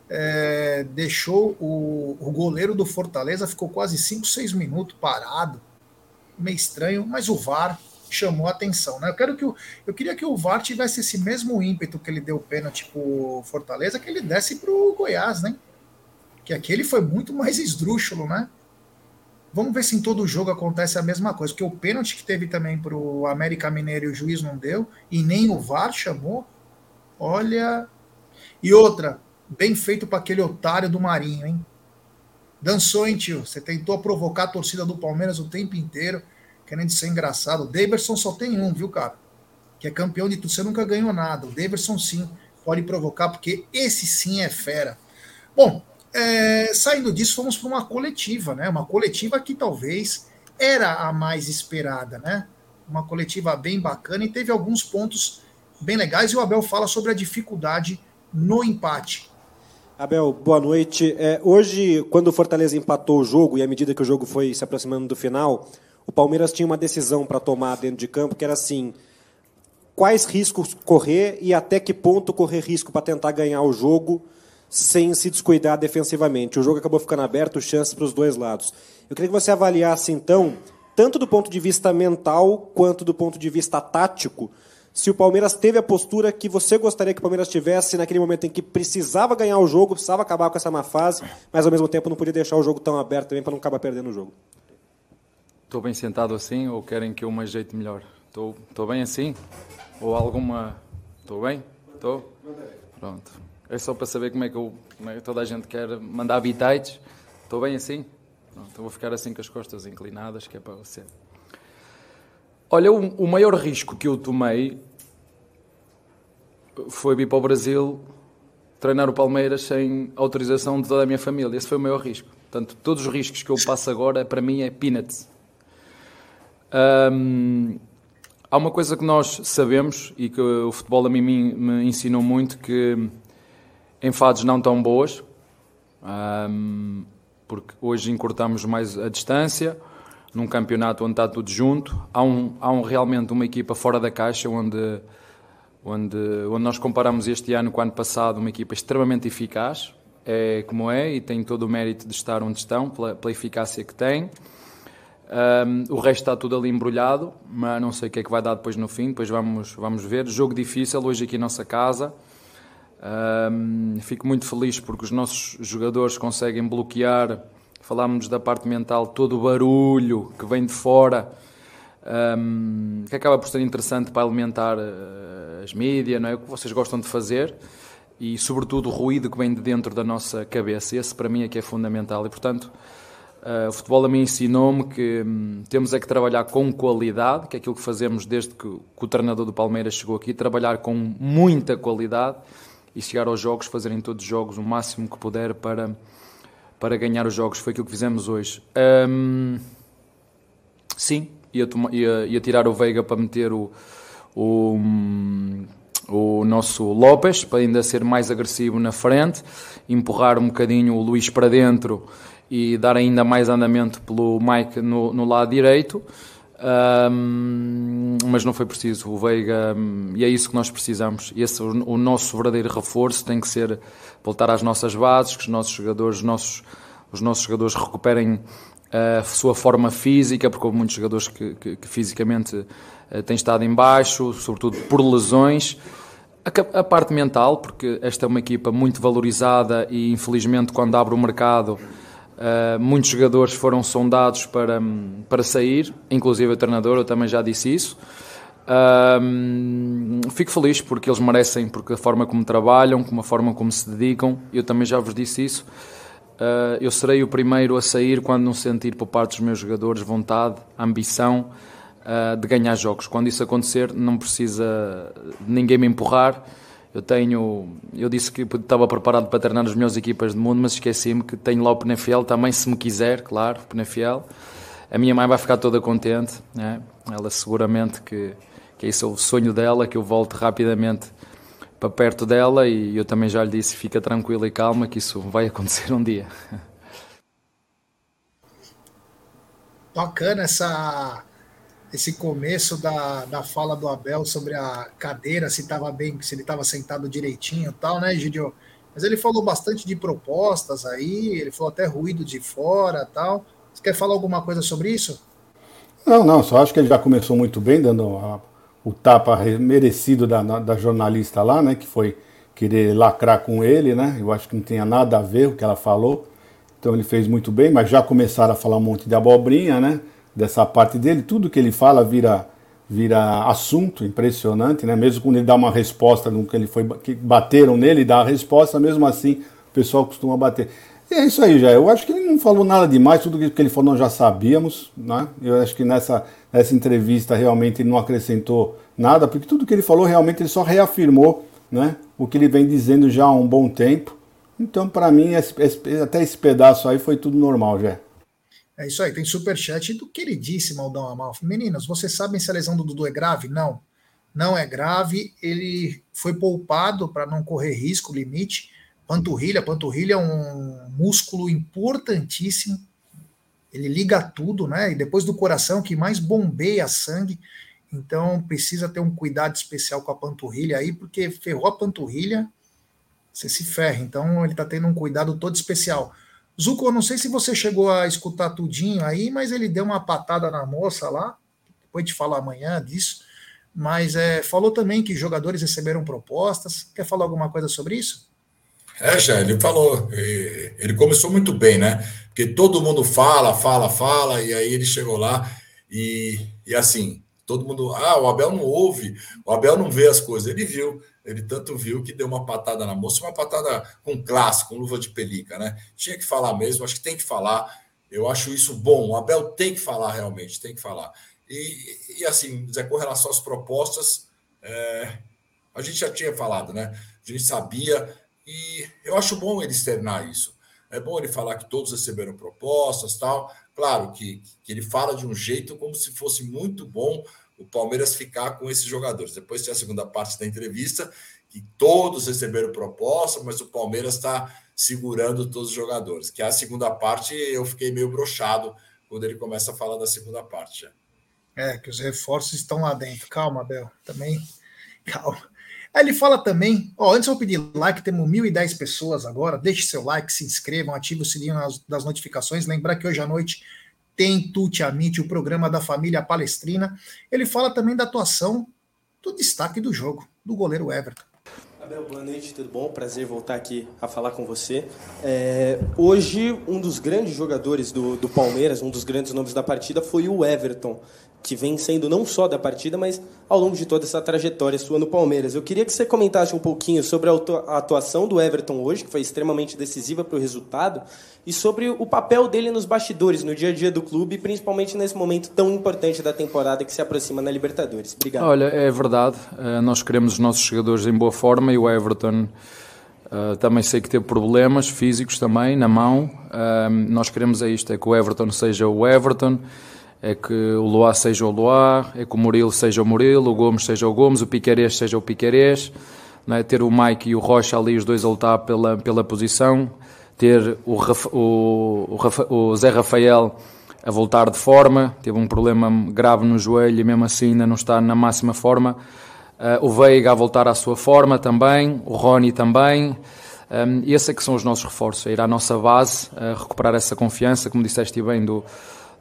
Speaker 1: é, deixou o, o, goleiro do Fortaleza, ficou quase 5, 6 minutos parado, meio estranho, mas o VAR chamou a atenção, né? Eu, quero que o, eu queria que o VAR tivesse esse mesmo ímpeto que ele deu pênalti pro Fortaleza, que ele desse pro Goiás, né? Que aquele foi muito mais esdrúxulo, né? Vamos ver se em todo jogo acontece a mesma coisa, porque o pênalti que teve também pro América Mineiro e o juiz não deu, e nem o VAR chamou. Olha. E outra, Bem feito para aquele otário do Marinho, hein? Dançou, hein, tio? Você tentou provocar a torcida do Palmeiras o tempo inteiro, querendo ser engraçado. O Daverson só tem um, viu, cara? Que é campeão de tudo. Você nunca ganhou nada. O Daverson, sim, pode provocar, porque esse sim é fera. Bom, é, saindo disso, fomos para uma coletiva, né? Uma coletiva que talvez era a mais esperada, né? Uma coletiva bem bacana e teve alguns pontos bem legais. E o Abel fala sobre a dificuldade no empate.
Speaker 4: Abel, boa noite. É, hoje, quando o Fortaleza empatou o jogo e à medida que o jogo foi se aproximando do final, o Palmeiras tinha uma decisão para tomar dentro de campo que era assim: quais riscos correr e até que ponto correr risco para tentar ganhar o jogo sem se descuidar defensivamente. O jogo acabou ficando aberto, chances para os dois lados. Eu queria que você avaliasse então, tanto do ponto de vista mental quanto do ponto de vista tático, se o Palmeiras teve a postura que você gostaria que o Palmeiras tivesse naquele momento em que precisava ganhar o jogo, precisava acabar com essa má fase, mas ao mesmo tempo não podia deixar o jogo tão aberto também para não acabar perdendo o jogo.
Speaker 5: Estou bem sentado assim ou querem que eu me ajeite melhor? Estou, bem assim? Ou alguma. Estou bem? Estou? Pronto. É só para saber como é que, eu, como é toda a gente quer mandar habitats. Estou bem assim? Pronto, vou ficar assim com as costas inclinadas, que é para você. Olha, o, o maior risco que eu tomei foi vir para o Brasil treinar o Palmeiras sem autorização de toda a minha família. Esse foi o maior risco. Portanto, todos os riscos que eu passo agora, para mim, é peanuts. Há uma coisa que nós sabemos e que o futebol a mim me ensinou muito, que em fases não tão boas, porque hoje encurtamos mais a distância, num campeonato onde está tudo junto, há, um, há um, realmente uma equipa fora da caixa onde onde, onde nós comparamos este ano com o ano passado, uma equipa extremamente eficaz, é como é, e tem todo o mérito de estar onde estão, pela, pela eficácia que tem. Um, o resto está tudo ali embrulhado, mas não sei o que é que vai dar depois no fim, depois vamos, vamos ver. Jogo difícil hoje aqui em nossa casa. Um, fico muito feliz porque os nossos jogadores conseguem bloquear, falámos da parte mental, todo o barulho que vem de fora um, que acaba por ser interessante para alimentar uh, as mídias, não é? o que vocês gostam de fazer e, sobretudo, o ruído que vem de dentro da nossa cabeça. Esse, para mim, é que é fundamental. E, portanto, uh, o futebol a mim ensinou-me que um, temos é que trabalhar com qualidade, que é aquilo que fazemos desde que, que o treinador do Palmeiras chegou aqui, trabalhar com muita qualidade e chegar aos jogos, fazerem todos os jogos o máximo que puder para, para ganhar os jogos. Foi aquilo que fizemos hoje. Um, sim, ia, ia, ia tirar o Veiga para meter o, o, o nosso Lopes, para ainda ser mais agressivo na frente, empurrar um bocadinho o Luís para dentro e dar ainda mais andamento pelo Mike no, no lado direito. Um, mas não foi preciso. O Veiga, e é isso que nós precisamos. Esse, o, o, nosso verdadeiro reforço tem que ser voltar às nossas bases, que os nossos jogadores, os nossos, os nossos jogadores recuperem a sua forma física, porque houve muitos jogadores que, que, que fisicamente uh, têm estado em baixo, sobretudo por lesões. A, parte mental, porque esta é uma equipa muito valorizada e infelizmente quando abre o mercado uh, muitos jogadores foram sondados para, para sair, inclusive o treinador, eu também já disse isso. Fico feliz porque eles merecem, porque a forma como trabalham, como a forma como se dedicam, eu também já vos disse isso. Uh, eu serei o primeiro a sair quando não sentir por parte dos meus jogadores vontade, ambição uh, de ganhar jogos. Quando isso acontecer, não precisa ninguém me empurrar. Eu tenho, eu disse que estava preparado para treinar as melhores equipas do mundo, mas esqueci-me que tenho lá o Penafiel também, se me quiser, claro, Penafiel. a minha mãe vai ficar toda contente, né? ela seguramente que, que esse é o sonho dela, que eu volte rapidamente para perto dela e eu também já lhe disse, fica tranquila e calma que isso vai acontecer um dia.
Speaker 1: Bacana essa, esse começo da, da fala do Abel sobre a cadeira, se estava bem, se ele estava sentado direitinho e tal, né, Gidio? Mas ele falou bastante de propostas aí, ele falou até ruído de fora tal. Você quer falar alguma coisa sobre isso?
Speaker 2: Não, não, só acho que ele já começou muito bem, dando a, o tapa merecido da, da jornalista lá, né, que foi querer lacrar com ele, né? Eu acho que não tinha nada a ver o que ela falou. Então ele fez muito bem, mas já começaram a falar um monte de abobrinha, né? Dessa parte dele, tudo que ele fala vira vira assunto impressionante, né? Mesmo quando ele dá uma resposta que ele foi que bateram nele, dá a resposta, mesmo assim o pessoal costuma bater. E é isso aí, já. Eu acho que ele não falou nada demais, tudo que ele falou nós já sabíamos, né? Eu acho que nessa, nessa entrevista realmente ele não acrescentou nada, porque tudo que ele falou realmente ele só reafirmou, né? O que ele vem dizendo já há um bom tempo. Então, para mim, esse, esse, até esse pedaço aí foi tudo normal, já.
Speaker 1: É isso aí, tem superchat do queridíssimo Aldão Amalfi. Meninas, vocês sabem se a lesão do Dudu é grave? Não, não é grave. Ele foi poupado para não correr risco, limite. Panturrilha, panturrilha é um músculo importantíssimo. Ele liga tudo, né? E depois do coração que mais bombeia sangue. Então precisa ter um cuidado especial com a panturrilha aí, porque ferrou a panturrilha, você se ferra. Então ele está tendo um cuidado todo especial. Zuko, eu não sei se você chegou a escutar tudinho aí, mas ele deu uma patada na moça lá, depois de falar amanhã disso, mas é, falou também que jogadores receberam propostas. Quer falar alguma coisa sobre isso?
Speaker 3: É, já, ele falou. Ele começou muito bem, né? Porque todo mundo fala, fala, fala, e aí ele chegou lá e, e assim, todo mundo. Ah, o Abel não ouve, o Abel não vê as coisas. Ele viu. Ele tanto viu que deu uma patada na moça, uma patada com clássico, com luva de pelica, né? Tinha que falar mesmo, acho que tem que falar. Eu acho isso bom. O Abel tem que falar realmente, tem que falar. E, e assim, Zé, com relação às propostas, é, a gente já tinha falado, né? A gente sabia, e eu acho bom ele externar isso. É bom ele falar que todos receberam propostas tal. Claro que, que ele fala de um jeito como se fosse muito bom o Palmeiras ficar com esses jogadores. Depois tem a segunda parte da entrevista, que todos receberam proposta, mas o Palmeiras está segurando todos os jogadores. Que a segunda parte eu fiquei meio brochado quando ele começa a falar da segunda parte.
Speaker 1: É, que os reforços estão lá dentro. Calma, Bel. Também. Calma. Aí ele fala também, ó, antes eu pedir like, temos 1.010 pessoas agora, deixe seu like, se inscrevam, ative o sininho das notificações, lembrar que hoje à noite tem Tuti Amite, o programa da família palestrina. Ele fala também da atuação do destaque do jogo, do goleiro Everton.
Speaker 6: Abel, boa noite, tudo bom? Prazer voltar aqui a falar com você. É, hoje, um dos grandes jogadores do, do Palmeiras, um dos grandes nomes da partida, foi o Everton que vem sendo não só da partida, mas ao longo de toda essa trajetória sua no Palmeiras. Eu queria que você comentasse um pouquinho sobre a atuação do Everton hoje, que foi extremamente decisiva para o resultado, e sobre o papel dele nos bastidores, no dia a dia do clube, principalmente nesse momento tão importante da temporada que se aproxima na Libertadores. Obrigado.
Speaker 5: Olha, é verdade. Eh, nós queremos os nossos jogadores em boa forma e o Everton. Uh, também sei que teve problemas físicos também na mão. Uh, nós queremos é isto: é que o Everton seja o Everton, é que o Loá seja o Loá, é que o Murilo seja o Murilo, o Gomes seja o Gomes, o Piquerez seja o Piquerez, é? ter o Mike e o Rocha ali, os dois a lutar pela, pela posição, ter o, o, o, o Zé Rafael a voltar de forma, teve um problema grave no joelho e mesmo assim ainda não está na máxima forma. Uh, o Veiga a voltar à sua forma também, o Rony também. Um, esses é que são os nossos reforços, é ir à nossa base, recuperar essa confiança, como disseste bem, do,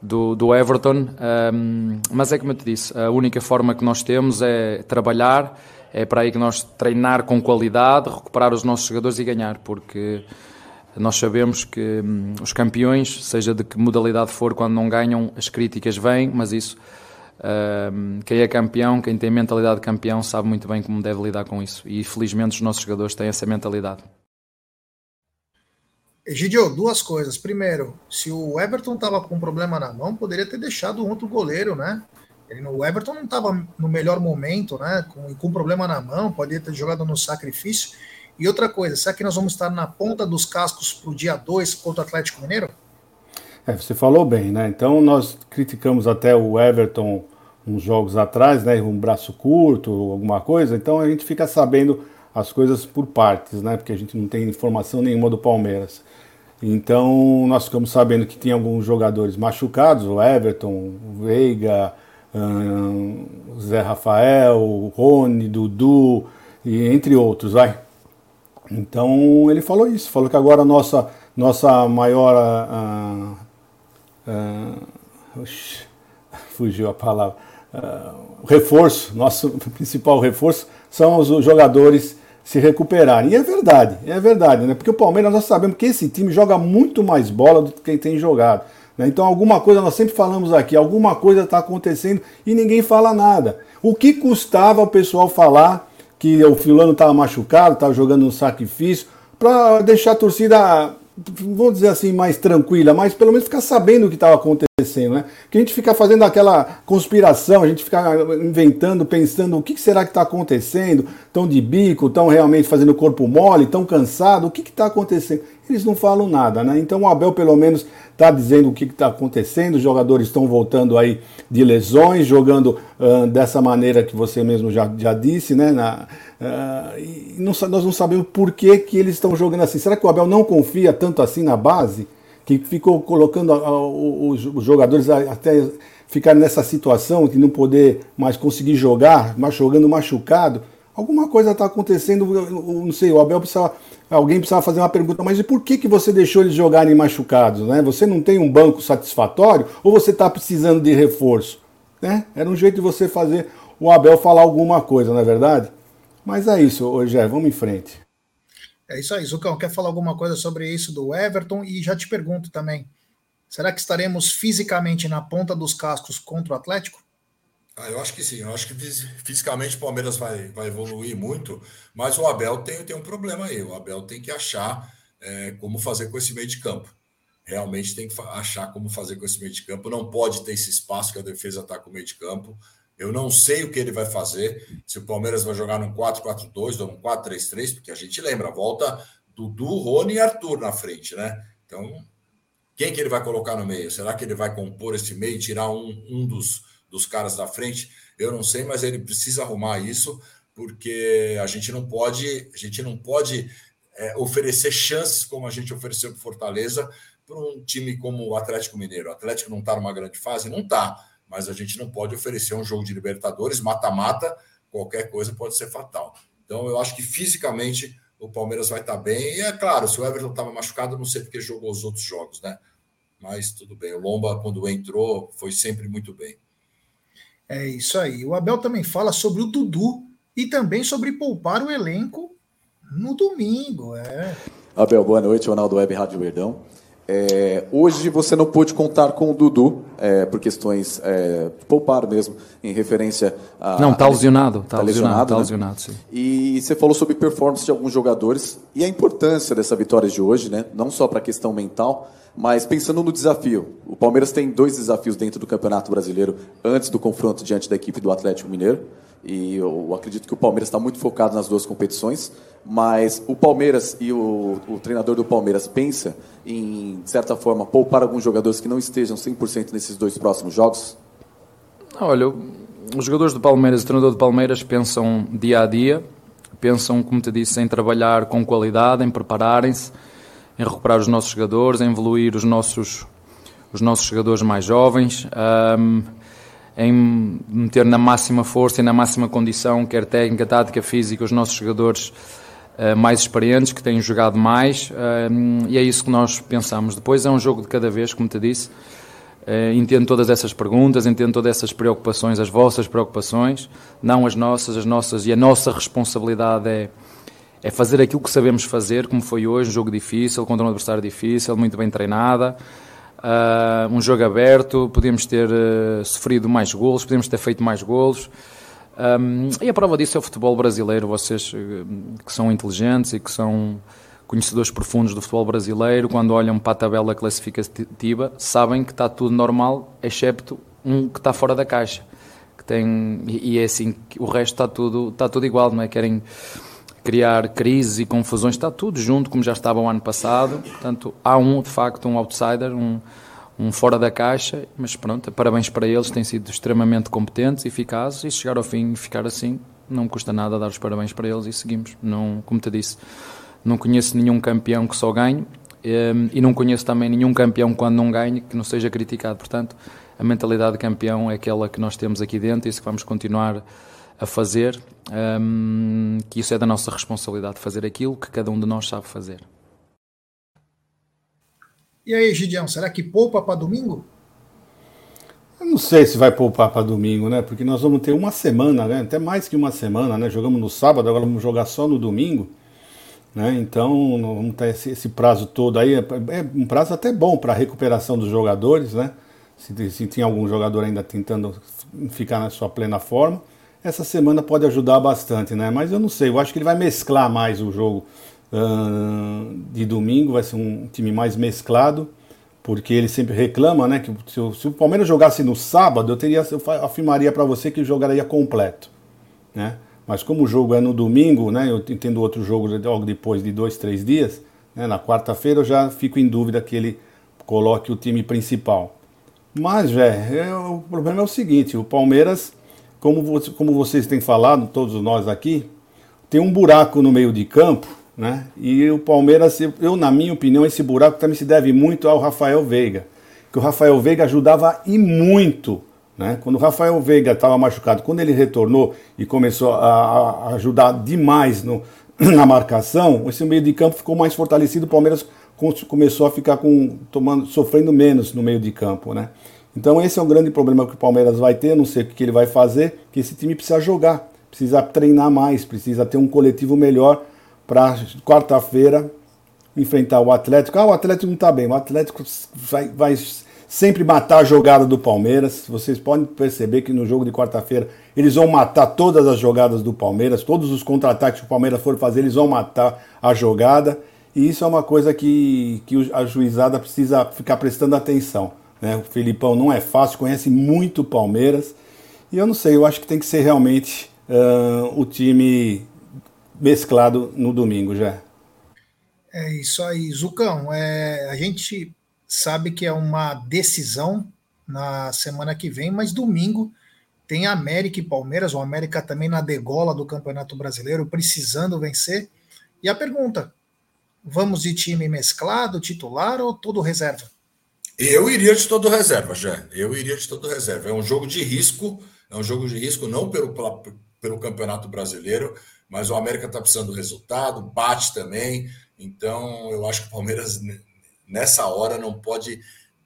Speaker 5: do, do Everton. Um, mas é como eu te disse, a única forma que nós temos é trabalhar, é para aí que nós treinar com qualidade, recuperar os nossos jogadores e ganhar, porque nós sabemos que hum, os campeões, seja de que modalidade for, quando não ganham, as críticas vêm, mas isso. Quem é campeão, quem tem mentalidade de campeão, sabe muito bem como deve lidar com isso. E felizmente os nossos jogadores têm essa mentalidade.
Speaker 1: Egidio, duas coisas. Primeiro, se o Everton estava com um problema na mão, poderia ter deixado um outro goleiro, né? Ele, o Everton não estava no melhor momento, né? Com, com problema na mão, poderia ter jogado no sacrifício. E outra coisa, será que nós vamos estar na ponta dos cascos para o dia 2 contra o Atlético Mineiro?
Speaker 2: É, você falou bem, né? Então nós criticamos até o Everton uns jogos atrás, né? Um braço curto, alguma coisa. Então a gente fica sabendo as coisas por partes, né? Porque a gente não tem informação nenhuma do Palmeiras. Então nós ficamos sabendo que tinha alguns jogadores machucados, o Everton, o Veiga, hum, Zé Rafael, Rony, Dudu, e entre outros, vai. Então ele falou isso, falou que agora a nossa, nossa maior. Uh, uh, <laughs> fugiu a palavra. Uh, reforço, nosso <laughs> principal reforço são os jogadores se recuperarem. E é verdade, é verdade, né? Porque o Palmeiras nós sabemos que esse time joga muito mais bola do que tem jogado. Né? Então alguma coisa, nós sempre falamos aqui, alguma coisa está acontecendo e ninguém fala nada. O que custava o pessoal falar que o fulano estava machucado, estava jogando um sacrifício, para deixar a torcida, vamos dizer assim, mais tranquila, mas pelo menos ficar sabendo o que estava acontecendo, né? Que a gente fica fazendo aquela conspiração, a gente fica inventando, pensando o que será que está acontecendo, estão de bico, estão realmente fazendo corpo mole, estão cansados, o que está acontecendo? Eles não falam nada, né? Então o Abel pelo menos está dizendo o que está acontecendo, os jogadores estão voltando aí de lesões, jogando uh, dessa maneira que você mesmo já, já disse, né? Na, uh, não, nós não sabemos por que, que eles estão jogando assim. Será que o Abel não confia tanto assim na base? Que ficou colocando uh, os, os jogadores até ficarem nessa situação de não poder mais conseguir jogar, mas jogando machucado? Alguma coisa está acontecendo, não sei, o Abel precisa alguém precisava fazer uma pergunta, mas e por que, que você deixou eles jogarem machucados? Né? Você não tem um banco satisfatório ou você está precisando de reforço? Né? Era um jeito de você fazer o Abel falar alguma coisa, não é verdade? Mas é isso, Rogé, vamos em frente.
Speaker 1: É isso aí, Zucão, quer falar alguma coisa sobre isso do Everton? E já te pergunto também, será que estaremos fisicamente na ponta dos cascos contra o Atlético?
Speaker 3: Ah, eu acho que sim. Eu acho que fisicamente o Palmeiras vai, vai evoluir muito, mas o Abel tem, tem um problema aí. O Abel tem que achar é, como fazer com esse meio de campo. Realmente tem que achar como fazer com esse meio de campo. Não pode ter esse espaço que a defesa está com o meio de campo. Eu não sei o que ele vai fazer. Se o Palmeiras vai jogar num 4-4-2 ou num 4-3-3, porque a gente lembra, volta Dudu, Rony e Arthur na frente, né? Então, quem que ele vai colocar no meio? Será que ele vai compor esse meio tirar um, um dos dos caras da frente, eu não sei, mas ele precisa arrumar isso, porque a gente não pode, a gente não pode é, oferecer chances como a gente ofereceu para Fortaleza para um time como o Atlético Mineiro. O Atlético não está numa grande fase, não está, mas a gente não pode oferecer um jogo de Libertadores, mata-mata, qualquer coisa pode ser fatal. Então eu acho que fisicamente o Palmeiras vai estar tá bem. E é claro, se o Everton estava machucado, não sei porque jogou os outros jogos, né? Mas tudo bem. O Lomba, quando entrou, foi sempre muito bem.
Speaker 1: É isso aí. O Abel também fala sobre o Dudu e também sobre poupar o elenco no domingo. É.
Speaker 7: Abel, boa noite. Ronaldo Web Rádio Verdão. É, hoje você não pôde contar com o Dudu é, por questões é, poupar mesmo, em referência a.
Speaker 5: Não, está lesionado. Está tá lesionado, tá lesionado, né? sim.
Speaker 7: E você falou sobre performance de alguns jogadores e a importância dessa vitória de hoje, né? não só para a questão mental, mas pensando no desafio, o Palmeiras tem dois desafios dentro do Campeonato Brasileiro antes do confronto diante da equipe do Atlético Mineiro. E eu acredito que o Palmeiras está muito focado nas duas competições, mas o Palmeiras e o, o, treinador do Palmeiras pensa em, de certa forma, poupar alguns jogadores que não estejam 100% nesses dois próximos jogos?
Speaker 5: Olha, os jogadores do Palmeiras o treinador do Palmeiras pensam dia a dia, pensam, como te disse, em trabalhar com qualidade, em prepararem-se em recuperar os nossos jogadores, em evoluir os nossos, os nossos jogadores mais jovens, um, em meter na máxima força e na máxima condição, quer técnica, tática, física, os nossos jogadores uh, mais experientes, que têm jogado mais, um, e é isso que nós pensamos. Depois é um jogo de cada vez, como te disse. Uh, entendo todas essas perguntas, entendo todas essas preocupações, as vossas preocupações, não as nossas, as nossas, e a nossa responsabilidade é é fazer aquilo que sabemos fazer, como foi hoje, um jogo difícil, contra um adversário difícil, muito bem treinada, uh, um jogo aberto, podíamos ter uh, sofrido mais golos, podíamos ter feito mais golos. Um, e a prova disso é o futebol brasileiro. Vocês que são inteligentes e que são conhecedores profundos do futebol brasileiro, quando olham para a tabela classificativa, sabem que está tudo normal, excepto um que está fora da caixa. Que tem, e é assim, o resto está tudo, está tudo igual, não é? Querem criar crises e confusões, está tudo junto, como já estava o ano passado. Portanto, há um, de facto, um outsider, um, um fora da caixa, mas pronto, parabéns para eles, têm sido extremamente competentes, eficazes e chegar ao fim e ficar assim, não me custa nada dar os parabéns para eles e seguimos. Não, como te disse, não conheço nenhum campeão que só ganhe ehm, e não conheço também nenhum campeão quando não ganhe que não seja criticado. Portanto, a mentalidade de campeão é aquela que nós temos aqui dentro e isso que vamos continuar a fazer, um, que isso é da nossa responsabilidade, fazer aquilo que cada um de nós sabe fazer.
Speaker 1: E aí, Gideão, será que poupa para domingo?
Speaker 2: Eu não sei se vai poupar para domingo, né? Porque nós vamos ter uma semana, né? Até mais que uma semana, né? Jogamos no sábado, agora vamos jogar só no domingo. Né? Então, vamos ter esse, esse prazo todo aí. É, é um prazo até bom para a recuperação dos jogadores, né? Se, se tem algum jogador ainda tentando ficar na sua plena forma. Essa semana pode ajudar bastante, né? Mas eu não sei, eu acho que ele vai mesclar mais o jogo uh, de domingo, vai ser um time mais mesclado, porque ele sempre reclama, né? Que se, o, se o Palmeiras jogasse no sábado, eu teria, eu afirmaria para você que jogaria completo, né? Mas como o jogo é no domingo, né? Eu entendo outro jogo logo depois de dois, três dias, né, na quarta-feira eu já fico em dúvida que ele coloque o time principal. Mas, velho, o problema é o seguinte: o Palmeiras, como, você, como vocês têm falado, todos nós aqui, tem um buraco no meio de campo né? E o Palmeiras, eu, na minha opinião, esse buraco também se deve muito ao Rafael Veiga. Que o Rafael Veiga ajudava e muito. Né? Quando o Rafael Veiga estava machucado, quando ele retornou e começou a, a ajudar demais no, <clears throat> na marcação, esse meio de campo ficou mais fortalecido. O Palmeiras começou a ficar com, tomando, sofrendo menos no meio de campo. Né? Então esse é um grande problema que o Palmeiras vai ter, não sei o que ele vai fazer, que esse time precisa jogar, precisa treinar mais, precisa ter um coletivo melhor para quarta-feira enfrentar o Atlético. Ah, o Atlético não está bem. O Atlético vai, vai, sempre matar a jogada do Palmeiras. Vocês podem perceber que no jogo de quarta-feira eles vão matar todas as jogadas do Palmeiras, todos os contra-ataques que o Palmeiras for fazer, eles vão matar a jogada. E isso é uma coisa que, que a juizada precisa ficar prestando atenção. Né? O Felipão não é fácil, conhece muito Palmeiras. E eu não sei, eu acho que tem que ser realmente uh, o time mesclado no domingo já.
Speaker 1: É isso aí, Zucão. É, a gente sabe que é uma decisão na semana que vem, mas domingo tem América e Palmeiras, o América também na degola do Campeonato Brasileiro, precisando vencer. E a pergunta: vamos de time mesclado, titular ou todo reserva?
Speaker 3: Eu iria de todo reserva, já. Eu iria de todo reserva. É um jogo de risco, é um jogo de risco não pelo, pelo Campeonato Brasileiro, mas o América está precisando do resultado, bate também. Então, eu acho que o Palmeiras, nessa hora, não pode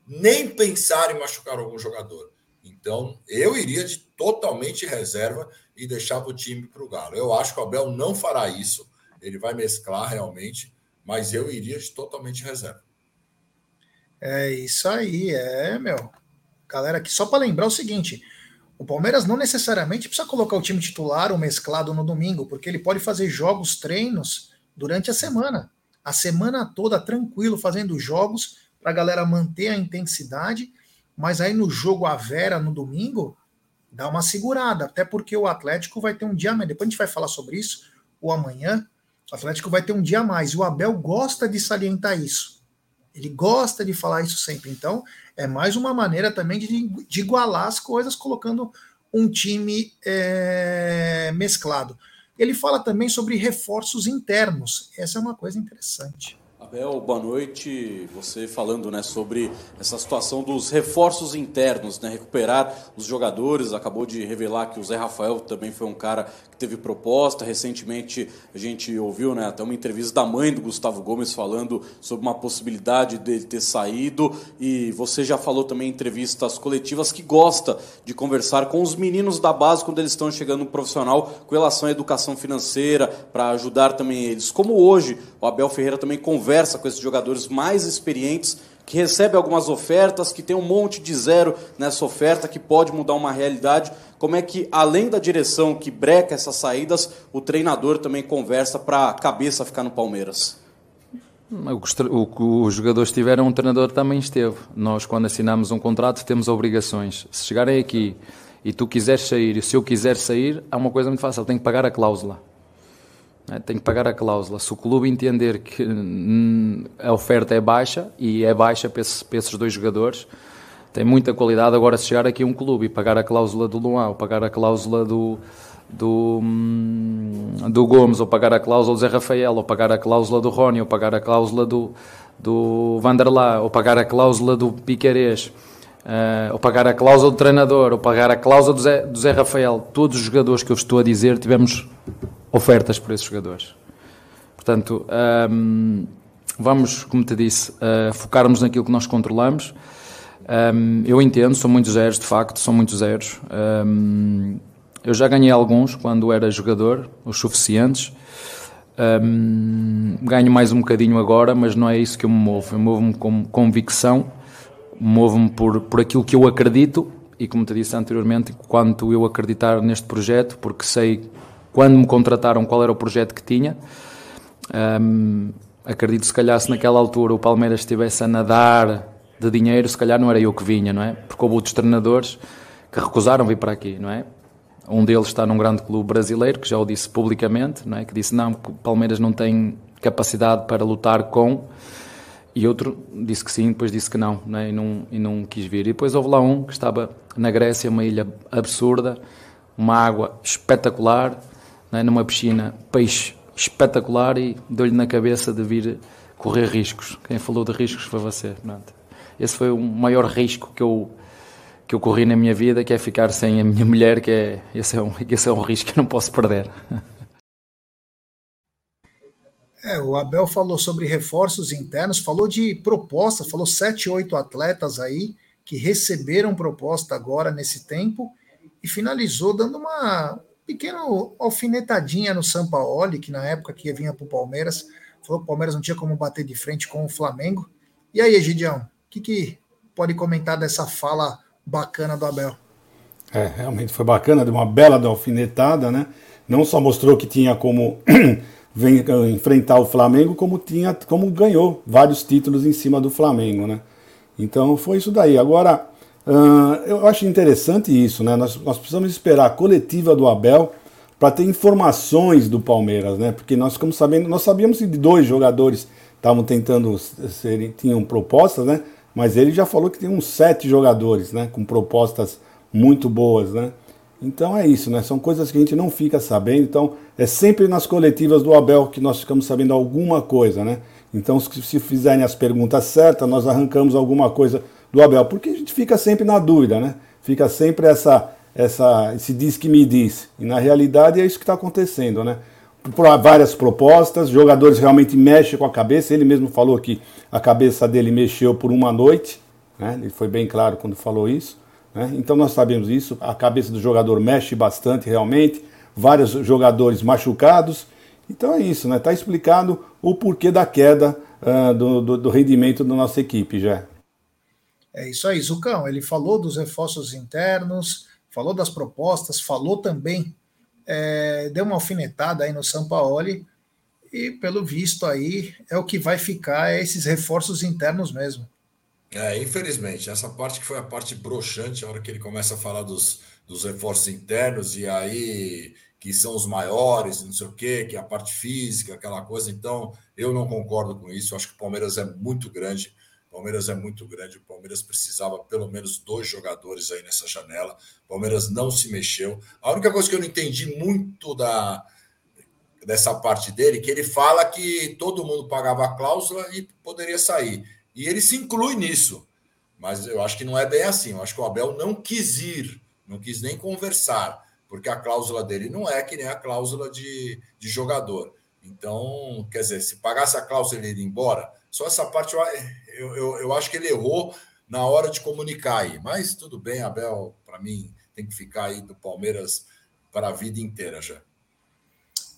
Speaker 3: nem pensar em machucar algum jogador. Então, eu iria de totalmente reserva e deixava o time para o Galo. Eu acho que o Abel não fará isso, ele vai mesclar realmente, mas eu iria de totalmente reserva.
Speaker 1: É isso aí, é, meu. Galera, aqui só para lembrar o seguinte: o Palmeiras não necessariamente precisa colocar o time titular ou mesclado no domingo, porque ele pode fazer jogos, treinos durante a semana. A semana toda tranquilo, fazendo jogos para a galera manter a intensidade, mas aí no jogo a Vera no domingo, dá uma segurada, até porque o Atlético vai ter um dia mais. Depois a gente vai falar sobre isso, ou amanhã. O Atlético vai ter um dia mais. E o Abel gosta de salientar isso. Ele gosta de falar isso sempre. Então, é mais uma maneira também de, de igualar as coisas, colocando um time é, mesclado. Ele fala também sobre reforços internos. Essa é uma coisa interessante.
Speaker 8: Abel, boa noite. Você falando né, sobre essa situação dos reforços internos, né, recuperar os jogadores. Acabou de revelar que o Zé Rafael também foi um cara que teve proposta. Recentemente a gente ouviu né, até uma entrevista da mãe do Gustavo Gomes falando sobre uma possibilidade dele ter saído. E você já falou também em entrevistas coletivas que gosta de conversar com os meninos da base quando eles estão chegando no profissional com relação à educação financeira, para ajudar também eles. Como hoje o Abel Ferreira também conversa conversa com esses jogadores mais experientes, que recebe algumas ofertas, que tem um monte de zero nessa oferta, que pode mudar uma realidade. Como é que, além da direção que breca essas saídas, o treinador também conversa para a cabeça ficar no Palmeiras?
Speaker 5: O que os jogadores tiveram, o treinador também esteve. Nós, quando assinamos um contrato, temos obrigações. Se chegarem aqui e tu quiseres sair, e se eu quiser sair, há uma coisa muito fácil, ele tem que pagar a cláusula. Né? tem que pagar a cláusula. Se o clube entender que hum, a oferta é baixa, e é baixa para, para esses dois jogadores, tem muita qualidade agora se chegar aqui um clube e pagar a cláusula do Luan, ou pagar a cláusula do, do, hum, do Gomes, ou pagar a cláusula do Zé Rafael, ou pagar a cláusula do Rony, ou pagar a cláusula do, do Vanderlá, ou pagar a cláusula do Piquerez, uh, ou pagar a cláusula do treinador, ou pagar a cláusula do Zé, do Zé Rafael. Todos os jogadores que eu estou a dizer tivemos ofertas por esses jogadores. Portanto, um, vamos, como te disse, uh, focarmos naquilo que nós controlamos. Um, eu entendo, são muitos zeros, de facto, são muitos zeros. Um, eu já ganhei alguns quando era jogador, os suficientes. Um, ganho mais um bocadinho agora, mas não é isso que eu me movo. Eu movo-me com convicção, movo-me por, por aquilo que eu acredito e, como te disse anteriormente, quanto eu acreditar neste projeto, porque sei quando me contrataram qual era o projeto que tinha. Um, acredito, se calhar, se naquela altura o Palmeiras estivesse a nadar de dinheiro, se calhar não era eu que vinha, não é? Porque houve outros treinadores que recusaram vir para aqui, não é? Um deles está num grande clube brasileiro, que já o disse publicamente, não é? que disse não, o Palmeiras não tem capacidade para lutar com. E outro disse que sim, depois disse que não, não é? e, não e não quis vir. E depois houve lá um que estava na Grécia, uma ilha absurda, uma água espetacular, é? numa piscina, peixe espetacular, e deu-lhe na cabeça de vir correr riscos. Quem falou de riscos foi você. Pronto. Esse foi o maior risco que eu que eu corri na minha vida, que é ficar sem a minha mulher, que é esse é um, esse é um risco que eu não posso perder. <laughs>
Speaker 1: É, o Abel falou sobre reforços internos, falou de proposta, falou sete, oito atletas aí que receberam proposta agora nesse tempo e finalizou dando uma pequena alfinetadinha no Sampaoli, que na época que vinha para o Palmeiras, falou que o Palmeiras não tinha como bater de frente com o Flamengo. E aí, Egidião, o que, que pode comentar dessa fala bacana do Abel.
Speaker 2: É, realmente foi bacana, deu uma bela alfinetada, né? Não só mostrou que tinha como <clears throat> vem enfrentar o Flamengo, como tinha, como ganhou vários títulos em cima do Flamengo, né? Então foi isso daí. Agora, uh, eu acho interessante isso, né? Nós, nós precisamos esperar a coletiva do Abel para ter informações do Palmeiras, né? Porque nós ficamos sabendo, nós sabíamos que dois jogadores estavam tentando serem, tinham propostas, né? mas ele já falou que tem uns sete jogadores, né, com propostas muito boas, né? Então é isso, né? São coisas que a gente não fica sabendo. Então é sempre nas coletivas do Abel que nós ficamos sabendo alguma coisa, né? Então se fizerem as perguntas certas, nós arrancamos alguma coisa do Abel, porque a gente fica sempre na dúvida, né? Fica sempre essa essa esse diz que me diz. E na realidade é isso que está acontecendo, né? por várias propostas, jogadores realmente mexem com a cabeça. Ele mesmo falou que a cabeça dele mexeu por uma noite, né? ele foi bem claro quando falou isso. Né? Então nós sabemos isso, a cabeça do jogador mexe bastante realmente, vários jogadores machucados. Então é isso, né? Está explicado o porquê da queda uh, do, do, do, rendimento da nossa equipe, já.
Speaker 1: É isso aí, Zucão. Ele falou dos reforços internos, falou das propostas, falou também é, deu uma alfinetada aí no Sampaoli e pelo visto aí é o que vai ficar é esses reforços internos mesmo.
Speaker 3: É, infelizmente, essa parte que foi a parte broxante, a hora que ele começa a falar dos, dos reforços internos e aí que são os maiores, não sei o quê, que é a parte física, aquela coisa. Então, eu não concordo com isso. Eu acho que o Palmeiras é muito grande Palmeiras é muito grande, o Palmeiras precisava pelo menos dois jogadores aí nessa janela. O Palmeiras não se mexeu. A única coisa que eu não entendi muito da dessa parte dele, que ele fala que todo mundo pagava a cláusula e poderia sair. E ele se inclui nisso. Mas eu acho que não é bem assim. Eu acho que o Abel não quis ir, não quis nem conversar, porque a cláusula dele não é que nem a cláusula de, de jogador. Então, quer dizer, se pagasse a cláusula ele ir embora, só essa parte eu, eu, eu, eu acho que ele errou na hora de comunicar aí. Mas tudo bem, Abel, para mim, tem que ficar aí do Palmeiras para a vida inteira já.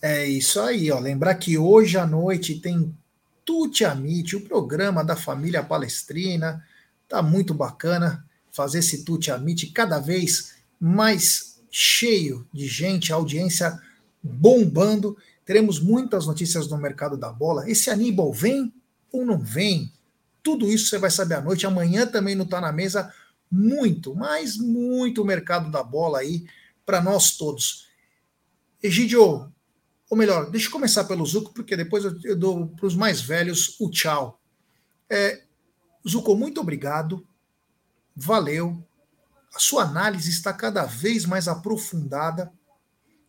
Speaker 1: É isso aí, ó. Lembrar que hoje à noite tem Tuti Amite, o programa da família palestrina. Tá muito bacana fazer esse Tuti Amite cada vez mais cheio de gente, audiência bombando. Teremos muitas notícias no mercado da bola. Esse Aníbal vem ou não vem? Tudo isso você vai saber à noite. Amanhã também não está na mesa. Muito, mas muito mercado da bola aí para nós todos. Egidio, ou melhor, deixa eu começar pelo Zuco, porque depois eu, eu dou para os mais velhos o tchau. É, Zuco, muito obrigado. Valeu. A sua análise está cada vez mais aprofundada.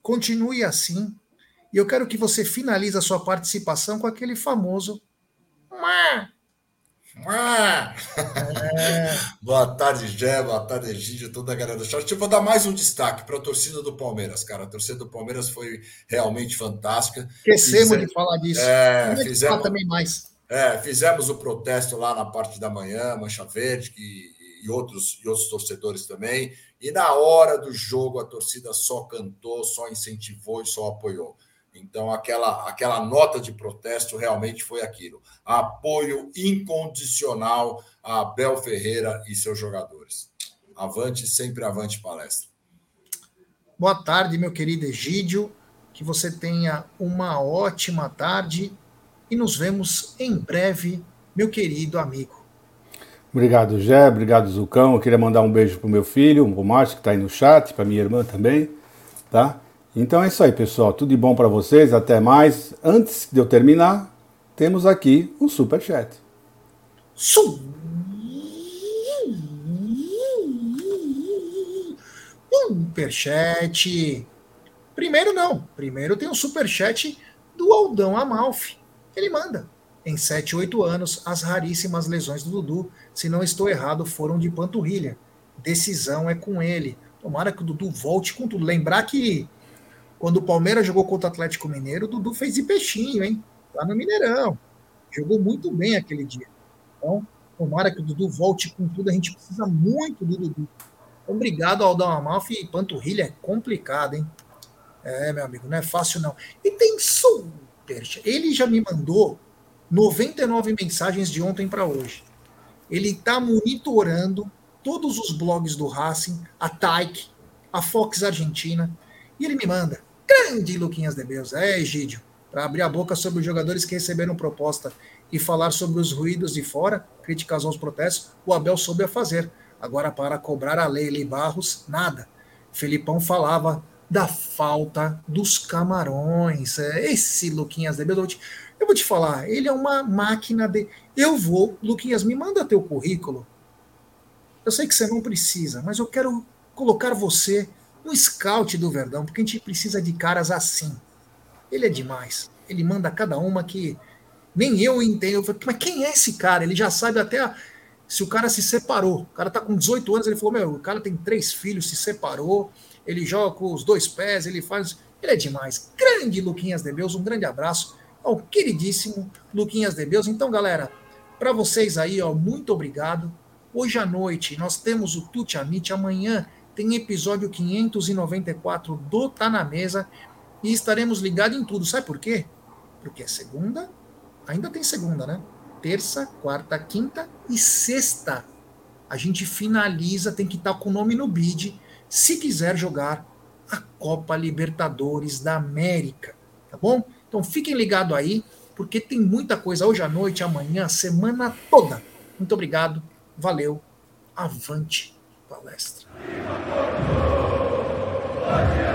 Speaker 1: Continue assim. E eu quero que você finalize a sua participação com aquele famoso.
Speaker 3: É. <laughs> boa tarde, Gé, boa tarde, Egídio, toda a galera do chat. Eu vou dar mais um destaque para a torcida do Palmeiras, cara. A torcida do Palmeiras foi realmente fantástica.
Speaker 1: Esquecemos de falar disso.
Speaker 3: É, fizemos, também mais. É, fizemos o protesto lá na parte da manhã, Mancha Verde, que, e, outros, e outros torcedores também. E na hora do jogo, a torcida só cantou, só incentivou e só apoiou. Então, aquela, aquela nota de protesto realmente foi aquilo: apoio incondicional a Abel Ferreira e seus jogadores. Avante, sempre avante palestra.
Speaker 1: Boa tarde, meu querido Egídio. Que você tenha uma ótima tarde e nos vemos em breve, meu querido amigo.
Speaker 2: Obrigado, Gé. Obrigado, Zucão. Eu queria mandar um beijo para o meu filho, o Márcio, que está aí no chat, para minha irmã também, tá? Então é isso aí, pessoal. Tudo de bom para vocês. Até mais. Antes de eu terminar, temos aqui o super chat.
Speaker 1: Superchat. Primeiro não. Primeiro tem o superchat do Aldão Amalfi. Ele manda. Em 7, 8 anos, as raríssimas lesões do Dudu, se não estou errado, foram de panturrilha. Decisão é com ele. Tomara que o Dudu volte com tudo. Lembrar que quando o Palmeiras jogou contra o Atlético Mineiro, o Dudu fez peixinho, hein? Lá no Mineirão. Jogou muito bem aquele dia. Então, tomara que o Dudu volte com tudo. A gente precisa muito do Dudu. Obrigado, Aldão Amalfi. Panturrilha é complicado, hein? É, meu amigo, não é fácil não. E tem super. Ele já me mandou 99 mensagens de ontem para hoje. Ele está monitorando todos os blogs do Racing, a Taik, a Fox Argentina, e ele me manda. Grande Luquinhas de Deus. É, Egídio, para abrir a boca sobre os jogadores que receberam proposta e falar sobre os ruídos de fora, críticas aos protestos, o Abel soube a fazer. Agora, para cobrar a Leila Barros, nada. Felipão falava da falta dos camarões. É, esse Luquinhas de Deus, eu vou te falar, ele é uma máquina de. Eu vou, Luquinhas, me manda teu currículo. Eu sei que você não precisa, mas eu quero colocar você no scout do Verdão, porque a gente precisa de caras assim. Ele é demais. Ele manda cada uma que nem eu entendo. Eu falei, mas quem é esse cara? Ele já sabe até a... se o cara se separou. O cara tá com 18 anos, ele falou: Meu, o cara tem três filhos, se separou, ele joga com os dois pés, ele faz. Ele é demais. Grande Luquinhas de Deus, um grande abraço ao queridíssimo Luquinhas de Deus. Então, galera, para vocês aí, ó, muito obrigado. Hoje à noite nós temos o Tuti Amit, amanhã tem episódio 594 do Tá na Mesa e estaremos ligados em tudo. Sabe por quê? Porque é segunda, ainda tem segunda, né? Terça, quarta, quinta e sexta. A gente finaliza, tem que estar com o nome no bid, se quiser jogar a Copa Libertadores da América, tá bom? Então fiquem ligados aí, porque tem muita coisa hoje à noite, amanhã, semana toda. Muito obrigado, valeu, avante palestra. Viva Porto! Viva